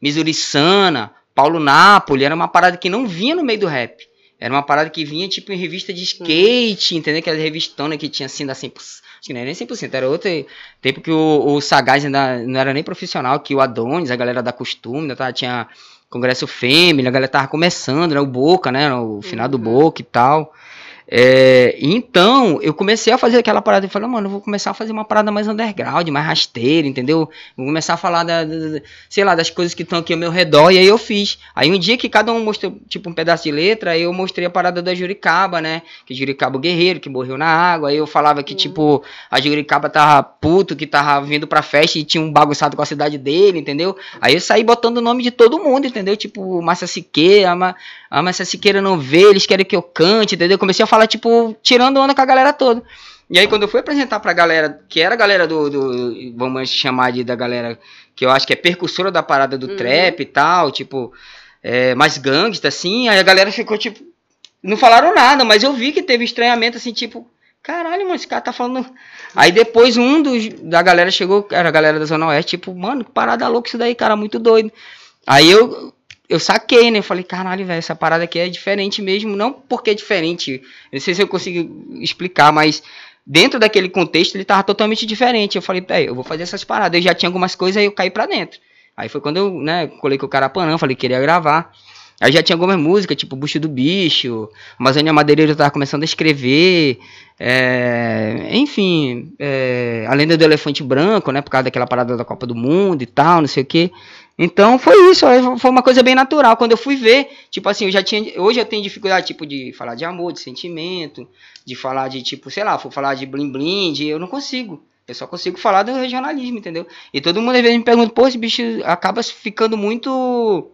Missouri Sana, Paulo Napoli, era uma parada que não vinha no meio do rap. Era uma parada que vinha, tipo, em revista de skate, entendeu? Aquela revistona que tinha, assim, da 100%. Acho que não era nem 100%, era outro tempo que o, o Sagaz ainda não era nem profissional, que o Adonis, a galera da Costume, ainda tava, tinha Congresso Fêmea, a galera tava começando, né? O Boca, né? O final do Uhum. Boca e tal. É, então, eu comecei a fazer aquela parada e falei, mano, eu vou começar a fazer uma parada mais underground, mais rasteira, entendeu? Vou começar a falar da, da- sei lá, das coisas que estão aqui ao meu redor, e aí eu fiz. Aí um dia que cada um mostrou, tipo, um pedaço de letra, aí eu mostrei a parada da Juricaba, né? Que Juricaba guerreiro, que morreu na água, aí eu falava que, Uhum. tipo, a Juricaba tava puto, que tava vindo pra festa e tinha um bagunçado com a cidade dele, entendeu? Aí eu saí botando o nome de todo mundo, entendeu? Tipo, Márcia Siqueira, a, a Márcia Siqueira não vê, eles querem que eu cante, entendeu? Comecei a falar, tipo, tirando onda com a galera toda. E aí quando eu fui apresentar pra galera, que era a galera do, do vamos chamar de da galera, que eu acho que é percussora da parada do Uhum. trap e tal, tipo, é, mais gangsta, assim, aí a galera ficou, tipo, não falaram nada, mas eu vi que teve estranhamento, assim, tipo, caralho, mano, esse cara tá falando... Aí depois um dos, da galera chegou, era a galera da Zona Oeste, tipo, mano, que parada louca isso daí, cara, muito doido. Aí eu, eu saquei, né? Eu falei, caralho, velho, essa parada aqui é diferente mesmo. Não porque é diferente, não sei se eu consigo explicar, mas dentro daquele contexto ele tava totalmente diferente. Eu falei, peraí, eu vou fazer essas paradas. Eu já tinha algumas coisas, aí eu caí pra dentro. Aí foi quando eu, né, colei com o Carapanã, falei que queria gravar. Aí já tinha algumas músicas, tipo Bucho do Bicho, Amazônia Madeireira eu tava começando a escrever, é, enfim, é, a lenda do elefante branco, né, por causa daquela parada da Copa do Mundo e tal, não sei o que. Então foi isso, foi uma coisa bem natural. Quando eu fui ver, tipo assim, eu já tinha. Hoje eu tenho dificuldade, tipo, de falar de amor, de sentimento, de falar de, tipo, sei lá, for falar de blim blim, de, eu não consigo. Eu só consigo falar do regionalismo, entendeu? E todo mundo às vezes me pergunta, pô, esse bicho acaba ficando muito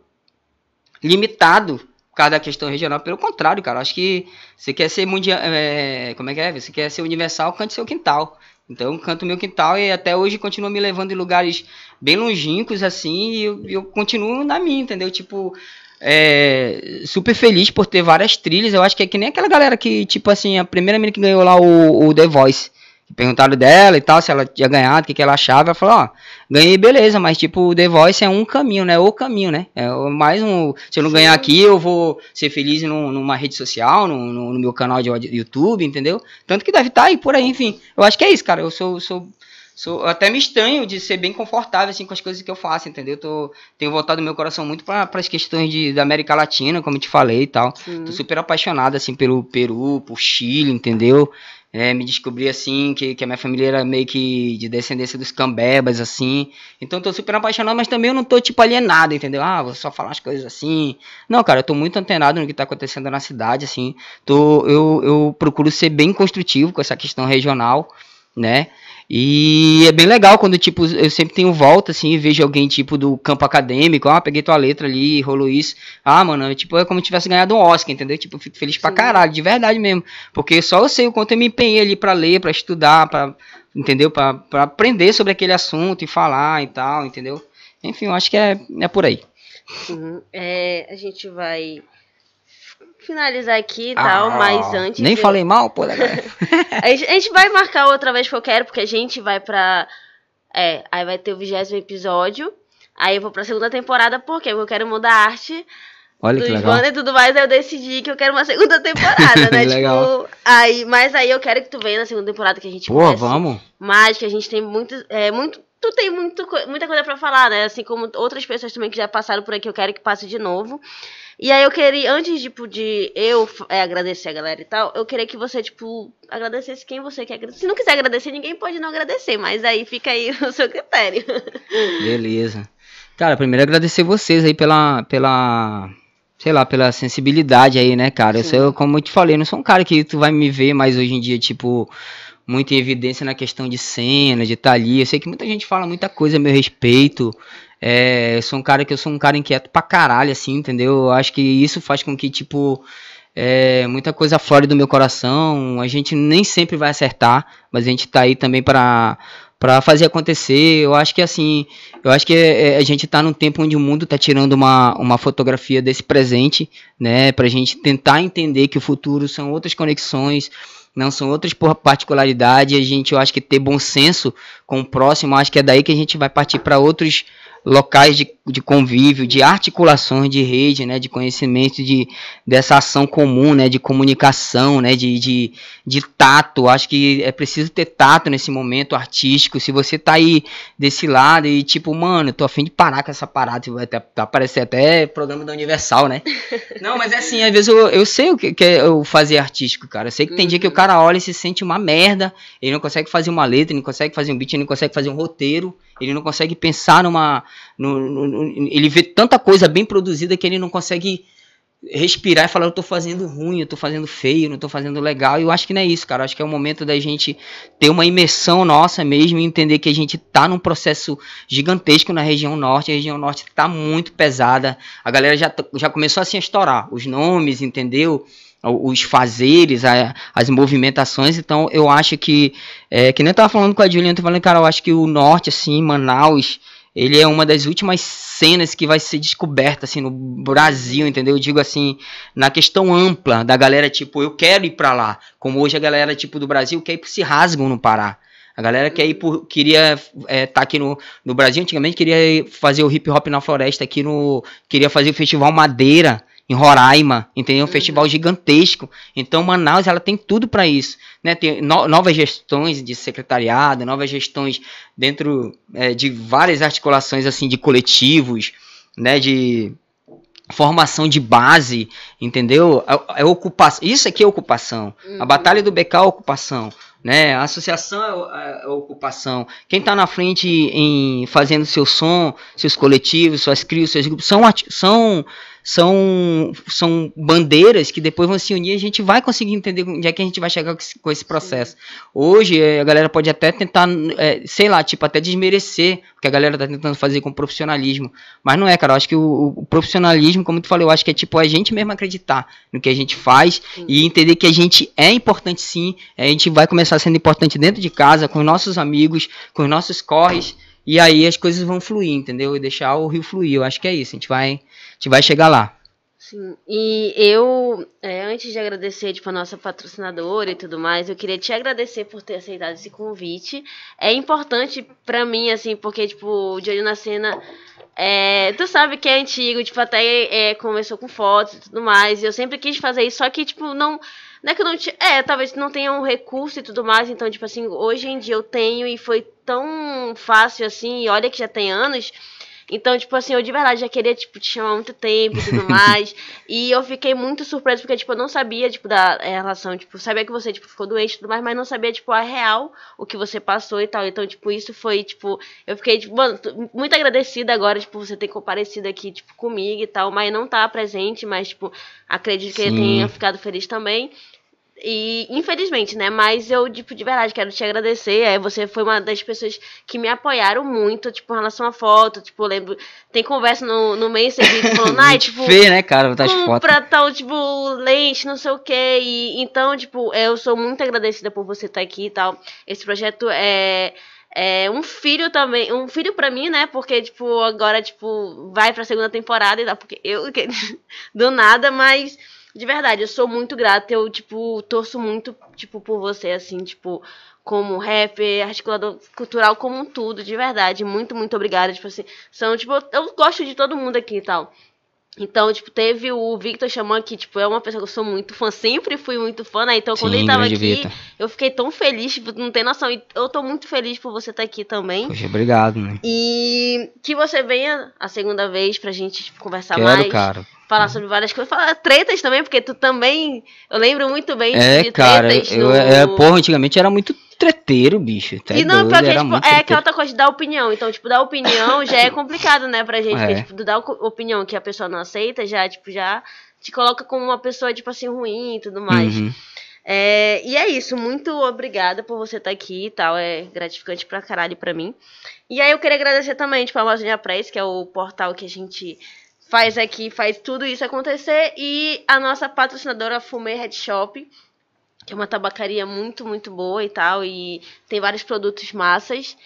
limitado por causa da questão regional. Pelo contrário, cara, acho que você quer ser mundial. É, como é que é? Você quer ser universal, cante seu quintal. Então eu canto meu quintal e até hoje continua me levando em lugares bem longínquos, assim, e eu, eu continuo na minha, entendeu? Tipo, é, super feliz por ter várias trilhas. Eu acho que é que nem aquela galera que, tipo assim, a primeira menina que ganhou lá o, o The Voice. Perguntaram dela e tal, se ela tinha ganhado, o que, que ela achava. Ela falou, ó, ganhei, beleza, mas tipo, o The Voice é um caminho, né? O caminho, né? É mais um. Se eu não ganhar aqui, eu vou ser feliz num- numa rede social, no, no- no meu canal de YouTube, entendeu? Tanto que deve estar aí por aí, enfim. Eu acho que é isso, cara. Eu sou. sou Sou, eu até me estranho de ser bem confortável assim com as coisas que eu faço, entendeu? Tô, tenho voltado meu coração muito para as questões de, da América Latina, como eu te falei e tal. Sim. Tô super apaixonado, assim, pelo Peru, por Chile, entendeu? É, me descobri, assim, que, que a minha família era meio que de descendência dos cambebas, assim. Então tô super apaixonado, mas também eu não tô, tipo, alienado, entendeu? Ah, vou só falar as coisas assim. Não, cara, eu tô muito antenado no que tá acontecendo na cidade, assim. Tô, eu, eu procuro ser bem construtivo com essa questão regional, né? E é bem legal quando, tipo, eu sempre tenho volta, assim, e vejo alguém, tipo, do campo acadêmico, ah, peguei tua letra ali, rolou isso. Ah, mano, é, tipo, é como se tivesse ganhado um Oscar, entendeu? Tipo, eu fico feliz pra Sim. caralho, de verdade mesmo. Porque só eu sei o quanto eu me empenhei ali pra ler, pra estudar, pra, entendeu? Pra, pra aprender sobre aquele assunto e falar e tal, entendeu? Enfim, eu acho que é, é por aí. Uhum. É, a gente vai finalizar aqui e tal, Ah, mas antes. Nem eu- falei mal, pô. <laughs> A gente, a gente vai marcar outra vez que eu quero, porque a gente vai pra. É, aí vai ter o vigésimo episódio. Aí eu vou pra segunda temporada, por quê? Porque eu quero mudar a arte Olha que dos legal. e tudo mais. Aí eu decidi que eu quero uma segunda <laughs> temporada, né? Legal. Tipo, aí, mas aí eu quero que tu venha na segunda temporada que a gente Pô, vamos. mais, que a gente tem muito. É, muito tu tem muito, muita coisa pra falar, né? Assim como outras pessoas também que já passaram por aqui, eu quero que passe de novo. E aí eu queria, antes tipo, de eu é, agradecer a galera e tal, eu queria que você, tipo, agradecesse quem você quer agradecer. Se não quiser agradecer, ninguém pode não agradecer, mas aí fica aí <laughs> o seu critério. Beleza. Cara, primeiro agradecer vocês aí pela, pela, sei lá, pela sensibilidade aí, né, cara? Eu, sou, como eu te falei, não sou um cara que tu vai me ver mais hoje em dia, tipo, muito em evidência na questão de cena, de estar ali. Eu sei que muita gente fala muita coisa a meu respeito. É, eu sou um cara que eu sou um cara inquieto pra caralho, assim, entendeu? Eu acho que isso faz com que, tipo, é, muita coisa fora do meu coração. A gente nem sempre vai acertar, mas a gente tá aí também para para fazer acontecer. Eu acho que assim, eu acho que é, a gente tá num tempo onde o mundo tá tirando uma, uma fotografia desse presente, né, pra gente tentar entender que o futuro são outras conexões, não são outras particularidades. A gente, eu acho que ter bom senso com o próximo, acho que é daí que a gente vai partir para outros locais de, de convívio, de articulações de rede, né, de conhecimento de, dessa ação comum, né, de comunicação, né, de, de, de tato. Acho que é preciso ter tato nesse momento artístico. Se você tá aí desse lado e tipo, mano, eu tô afim de parar com essa parada, vai até tá parecer até programa da Universal, né? <laughs> Não, mas é assim, às vezes eu, eu sei o que, que é eu fazer artístico, cara. Eu sei que tem dia que o cara olha e se sente uma merda, ele não consegue fazer uma letra, ele não consegue fazer um beat, ele não consegue fazer um roteiro, ele não consegue pensar numa. no- no- ele vê tanta coisa bem produzida que ele não consegue respirar e falar, eu tô fazendo ruim, eu tô fazendo feio, não tô fazendo legal. E eu acho que não é isso, cara. Eu acho que é o momento da gente ter uma imersão nossa mesmo e entender que a gente tá num processo gigantesco na região norte. A região norte tá muito pesada. A galera já, já começou assim a estourar os nomes, entendeu? Os fazeres, a- as movimentações. Então eu acho que. É, que nem eu tava falando com a Juliana, eu tô falando, cara, eu acho que o norte, assim, Manaus ele é uma das últimas cenas que vai ser descoberta assim no Brasil, entendeu? Eu digo assim, na questão ampla da galera, tipo, eu quero ir pra lá. Como hoje a galera tipo do Brasil quer ir pro Se Rasgam no Pará. A galera quer ir por, queria estar aqui no, no Brasil, antigamente queria fazer o hip hop na floresta aqui no, queria fazer o festival Madeira em Roraima, entendeu? Um festival gigantesco. Então Manaus ela tem tudo para isso, né? Tem no- novas gestões de secretariado, novas gestões dentro é, de várias articulações assim de coletivos, né? De formação de base, entendeu? É, é ocupação. Isso aqui é ocupação. A batalha do BK é ocupação, né? A associação é, é- é ocupação. Quem está na frente em fazendo seu som, seus coletivos, suas crios, seus grupos são são são são bandeiras que depois vão se unir e a gente vai conseguir entender onde é que a gente vai chegar com esse, processo. Hoje eh, a galera pode até tentar, eh, sei lá, tipo, até desmerecer o que a galera tá tentando fazer com profissionalismo. Mas não é, cara. Eu acho que o, o profissionalismo, como tu falou, eu acho que é tipo a gente mesmo acreditar no que a gente faz Sim. e entender que a gente é importante sim. A gente vai começar sendo importante dentro de casa, com os nossos amigos, com os nossos corres. E aí as coisas vão fluir, entendeu? E deixar o rio fluir. Eu acho que é isso. A gente vai, a gente vai chegar lá. Sim, e eu, é, antes de agradecer, tipo, a nossa patrocinadora e tudo mais, eu queria te agradecer por ter aceitado esse convite. É importante pra mim, assim, porque, tipo, o De Olho na Cena, é, tu sabe que é antigo, tipo, até é, começou com fotos e tudo mais, e eu sempre quis fazer isso, só que, tipo, não... Não é que eu não tinha. É, talvez não tenha um recurso e tudo mais. Então, tipo assim, hoje em dia eu tenho e foi tão fácil assim. E olha que já tem anos. Então, tipo assim, eu de verdade já queria, tipo, te chamar há muito tempo e tudo <laughs> mais. e eu fiquei muito surpresa, porque, tipo, eu não sabia, tipo, da é, relação, tipo, sabia que você, tipo, ficou doente e tudo mais, mas não sabia, tipo, a real, o que você passou e tal. Então, tipo, isso foi, tipo, eu fiquei, tipo, mano, muito agradecida agora, tipo, você ter comparecido aqui, tipo, comigo e tal, mas não tá presente, mas, tipo, acredito que ele Sim. tenha ficado feliz também. E infelizmente, né? Mas eu, tipo, de verdade, quero te agradecer. É, você foi uma das pessoas que me apoiaram muito, tipo, em relação à foto. Tipo, lembro. Tem conversa no, no Messenger falando, <laughs> ai, tipo. Fê, né, cara? Fotos. Compra tal, tipo, lente, não sei o que. E, então, tipo, eu sou muito agradecida por você estar aqui e tal. Esse projeto é. É um filho também, um filho pra mim, né? Porque, tipo, agora, tipo, vai pra segunda temporada e tal, porque eu, <laughs> do nada, mas de verdade, eu sou muito grata. Eu, tipo, torço muito, tipo, por você, assim, tipo, como rapper, articulador cultural, como um tudo, de verdade. Muito, muito obrigada. Tipo assim, são, tipo, eu gosto de todo mundo aqui e tal. Então, tipo, teve o Victor Xamã, que, tipo, é uma pessoa que eu sou muito fã, sempre fui muito fã, né? Então, quando Sim, ele tava aqui, eu fiquei tão feliz, tipo, não tem noção. E eu tô muito feliz por você estar aqui também. Poxa, obrigado, né? E que você venha a segunda vez pra gente tipo, conversar Quero, mais. cara. Falar sobre várias coisas. Falar tretas também, porque tu também. Eu lembro muito bem É, de cara, tretas. eu, no... é, porra, antigamente era muito treteiro, bicho. Tá E não, doido, pior que, era tipo, é aquela outra coisa de dar opinião. Então, tipo, dar opinião já é <coughs> complicado, né, pra gente. É. Porque, tipo, dar opinião que a pessoa não aceita, já, tipo, já te coloca como uma pessoa, tipo assim, ruim e tudo mais. Uhum. É, e é isso, muito obrigada por você estar aqui e tal, é gratificante pra caralho pra mim. E aí eu queria agradecer também, tipo, a Amazônia Press, que é o portal que a gente faz aqui, faz tudo isso acontecer, e a nossa patrocinadora Fumê Head Shop, que é uma tabacaria muito, muito boa e tal, e tem vários produtos massas.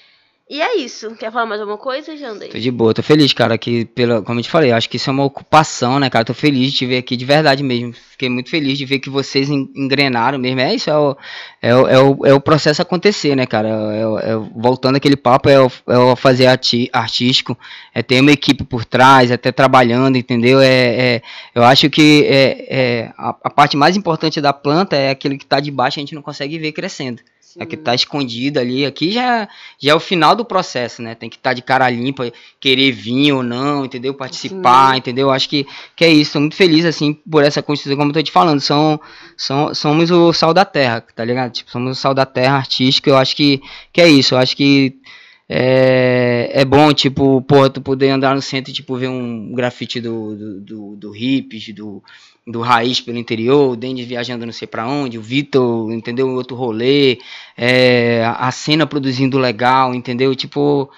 E é isso. Quer falar mais alguma coisa, Jandei? Tô de boa, tô feliz, cara, que pela, como eu te falei, acho que isso é uma ocupação, né, cara? Tô feliz de te ver aqui de verdade mesmo. Fiquei muito feliz de ver que vocês en- engrenaram mesmo. É isso, é o, é o, é o, é o processo acontecer, né, cara? É, é voltando aquele papo, é o, é o fazer arti, artístico, é ter uma equipe por trás, é ter trabalhando, entendeu? É, é, eu acho que é, é, a, a parte mais importante da planta é aquele que tá de baixo, a gente não consegue ver crescendo. É que tá escondido ali. Aqui já, já é o final do processo, né? Tem que estar de cara limpa, querer vir ou não, entendeu? Participar, Sim. entendeu? Acho que, que é isso. Tô muito feliz, assim, por essa construção, como eu tô te falando. São, são, somos o sal da terra, tá ligado? Tipo, somos o sal da terra artístico. Eu acho que, que é isso. Eu acho que é, é bom, tipo, porra, tu poder andar no centro e, tipo, ver um grafite do, do, do, do Hips, do, do Raiz pelo interior, o Denis viajando não sei pra onde, o Vitor, entendeu? Outro rolê, é, a cena produzindo legal, entendeu? Tipo,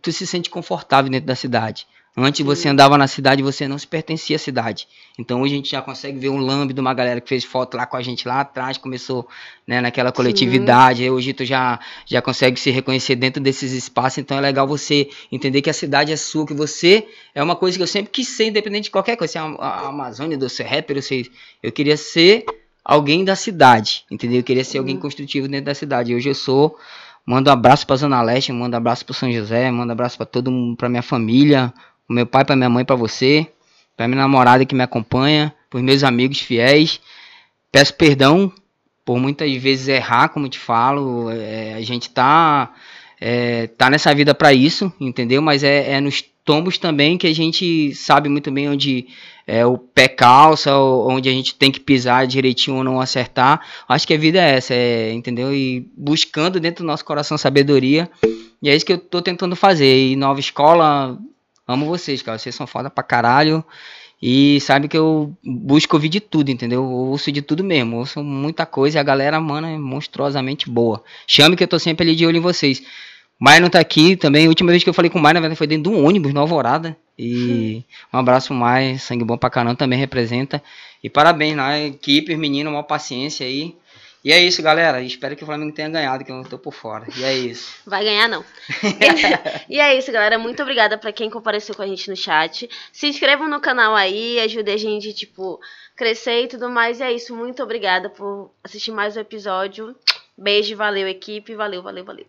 tu se sente confortável dentro da cidade. Antes você andava na cidade e você não se pertencia à cidade. Então hoje a gente já consegue ver um lambe de uma galera que fez foto lá com a gente lá atrás, começou né, naquela coletividade. Hoje tu já, já consegue se reconhecer dentro desses espaços. Então é legal você entender que a cidade é sua, que você é uma coisa que eu sempre quis ser, independente de qualquer coisa. Se é a, a Amazônia, do ser rapper, eu sei. Eu queria ser alguém da cidade, entendeu? Eu queria ser alguém construtivo dentro da cidade. Hoje eu sou. Mando um abraço pra Zona Leste, mando um abraço pro São José, mando um abraço pra todo mundo, pra minha família, pro meu pai, pra minha mãe, pra você, pra minha namorada que me acompanha, pros meus amigos fiéis. Peço perdão por muitas vezes errar, como te falo. é, a gente tá, é, tá nessa vida pra isso, entendeu? Mas é, é nos tombos também que a gente sabe muito bem onde é, o pé calça, onde a gente tem que pisar direitinho ou não acertar. Acho que a vida é essa, é, entendeu? E buscando dentro do nosso coração sabedoria. E é isso que eu tô tentando fazer. E nova escola, amo vocês, cara. Vocês são foda pra caralho. E sabe que eu busco ouvir de tudo, entendeu? Eu ouço de tudo mesmo. Ouço muita coisa e a galera, mano, é monstruosamente boa. Chame que eu tô sempre ali de olho em vocês. O Maia não tá aqui também. A última vez que eu falei com o Maia, na verdade, foi dentro de um ônibus na Alvorada. E um abraço Maia, sangue bom pra caramba, também representa. E parabéns na equipe, meninos, uma paciência aí. E é isso, galera. Espero que o Flamengo tenha ganhado, que eu tô por fora. E é isso. <laughs> Vai ganhar, não. <laughs> e é isso, galera. Muito obrigada pra quem compareceu com a gente no chat. Se inscrevam no canal aí, ajude a gente, tipo, crescer e tudo mais. E é isso. Muito obrigada por assistir mais um episódio. Beijo, valeu, equipe. Valeu, valeu, valeu.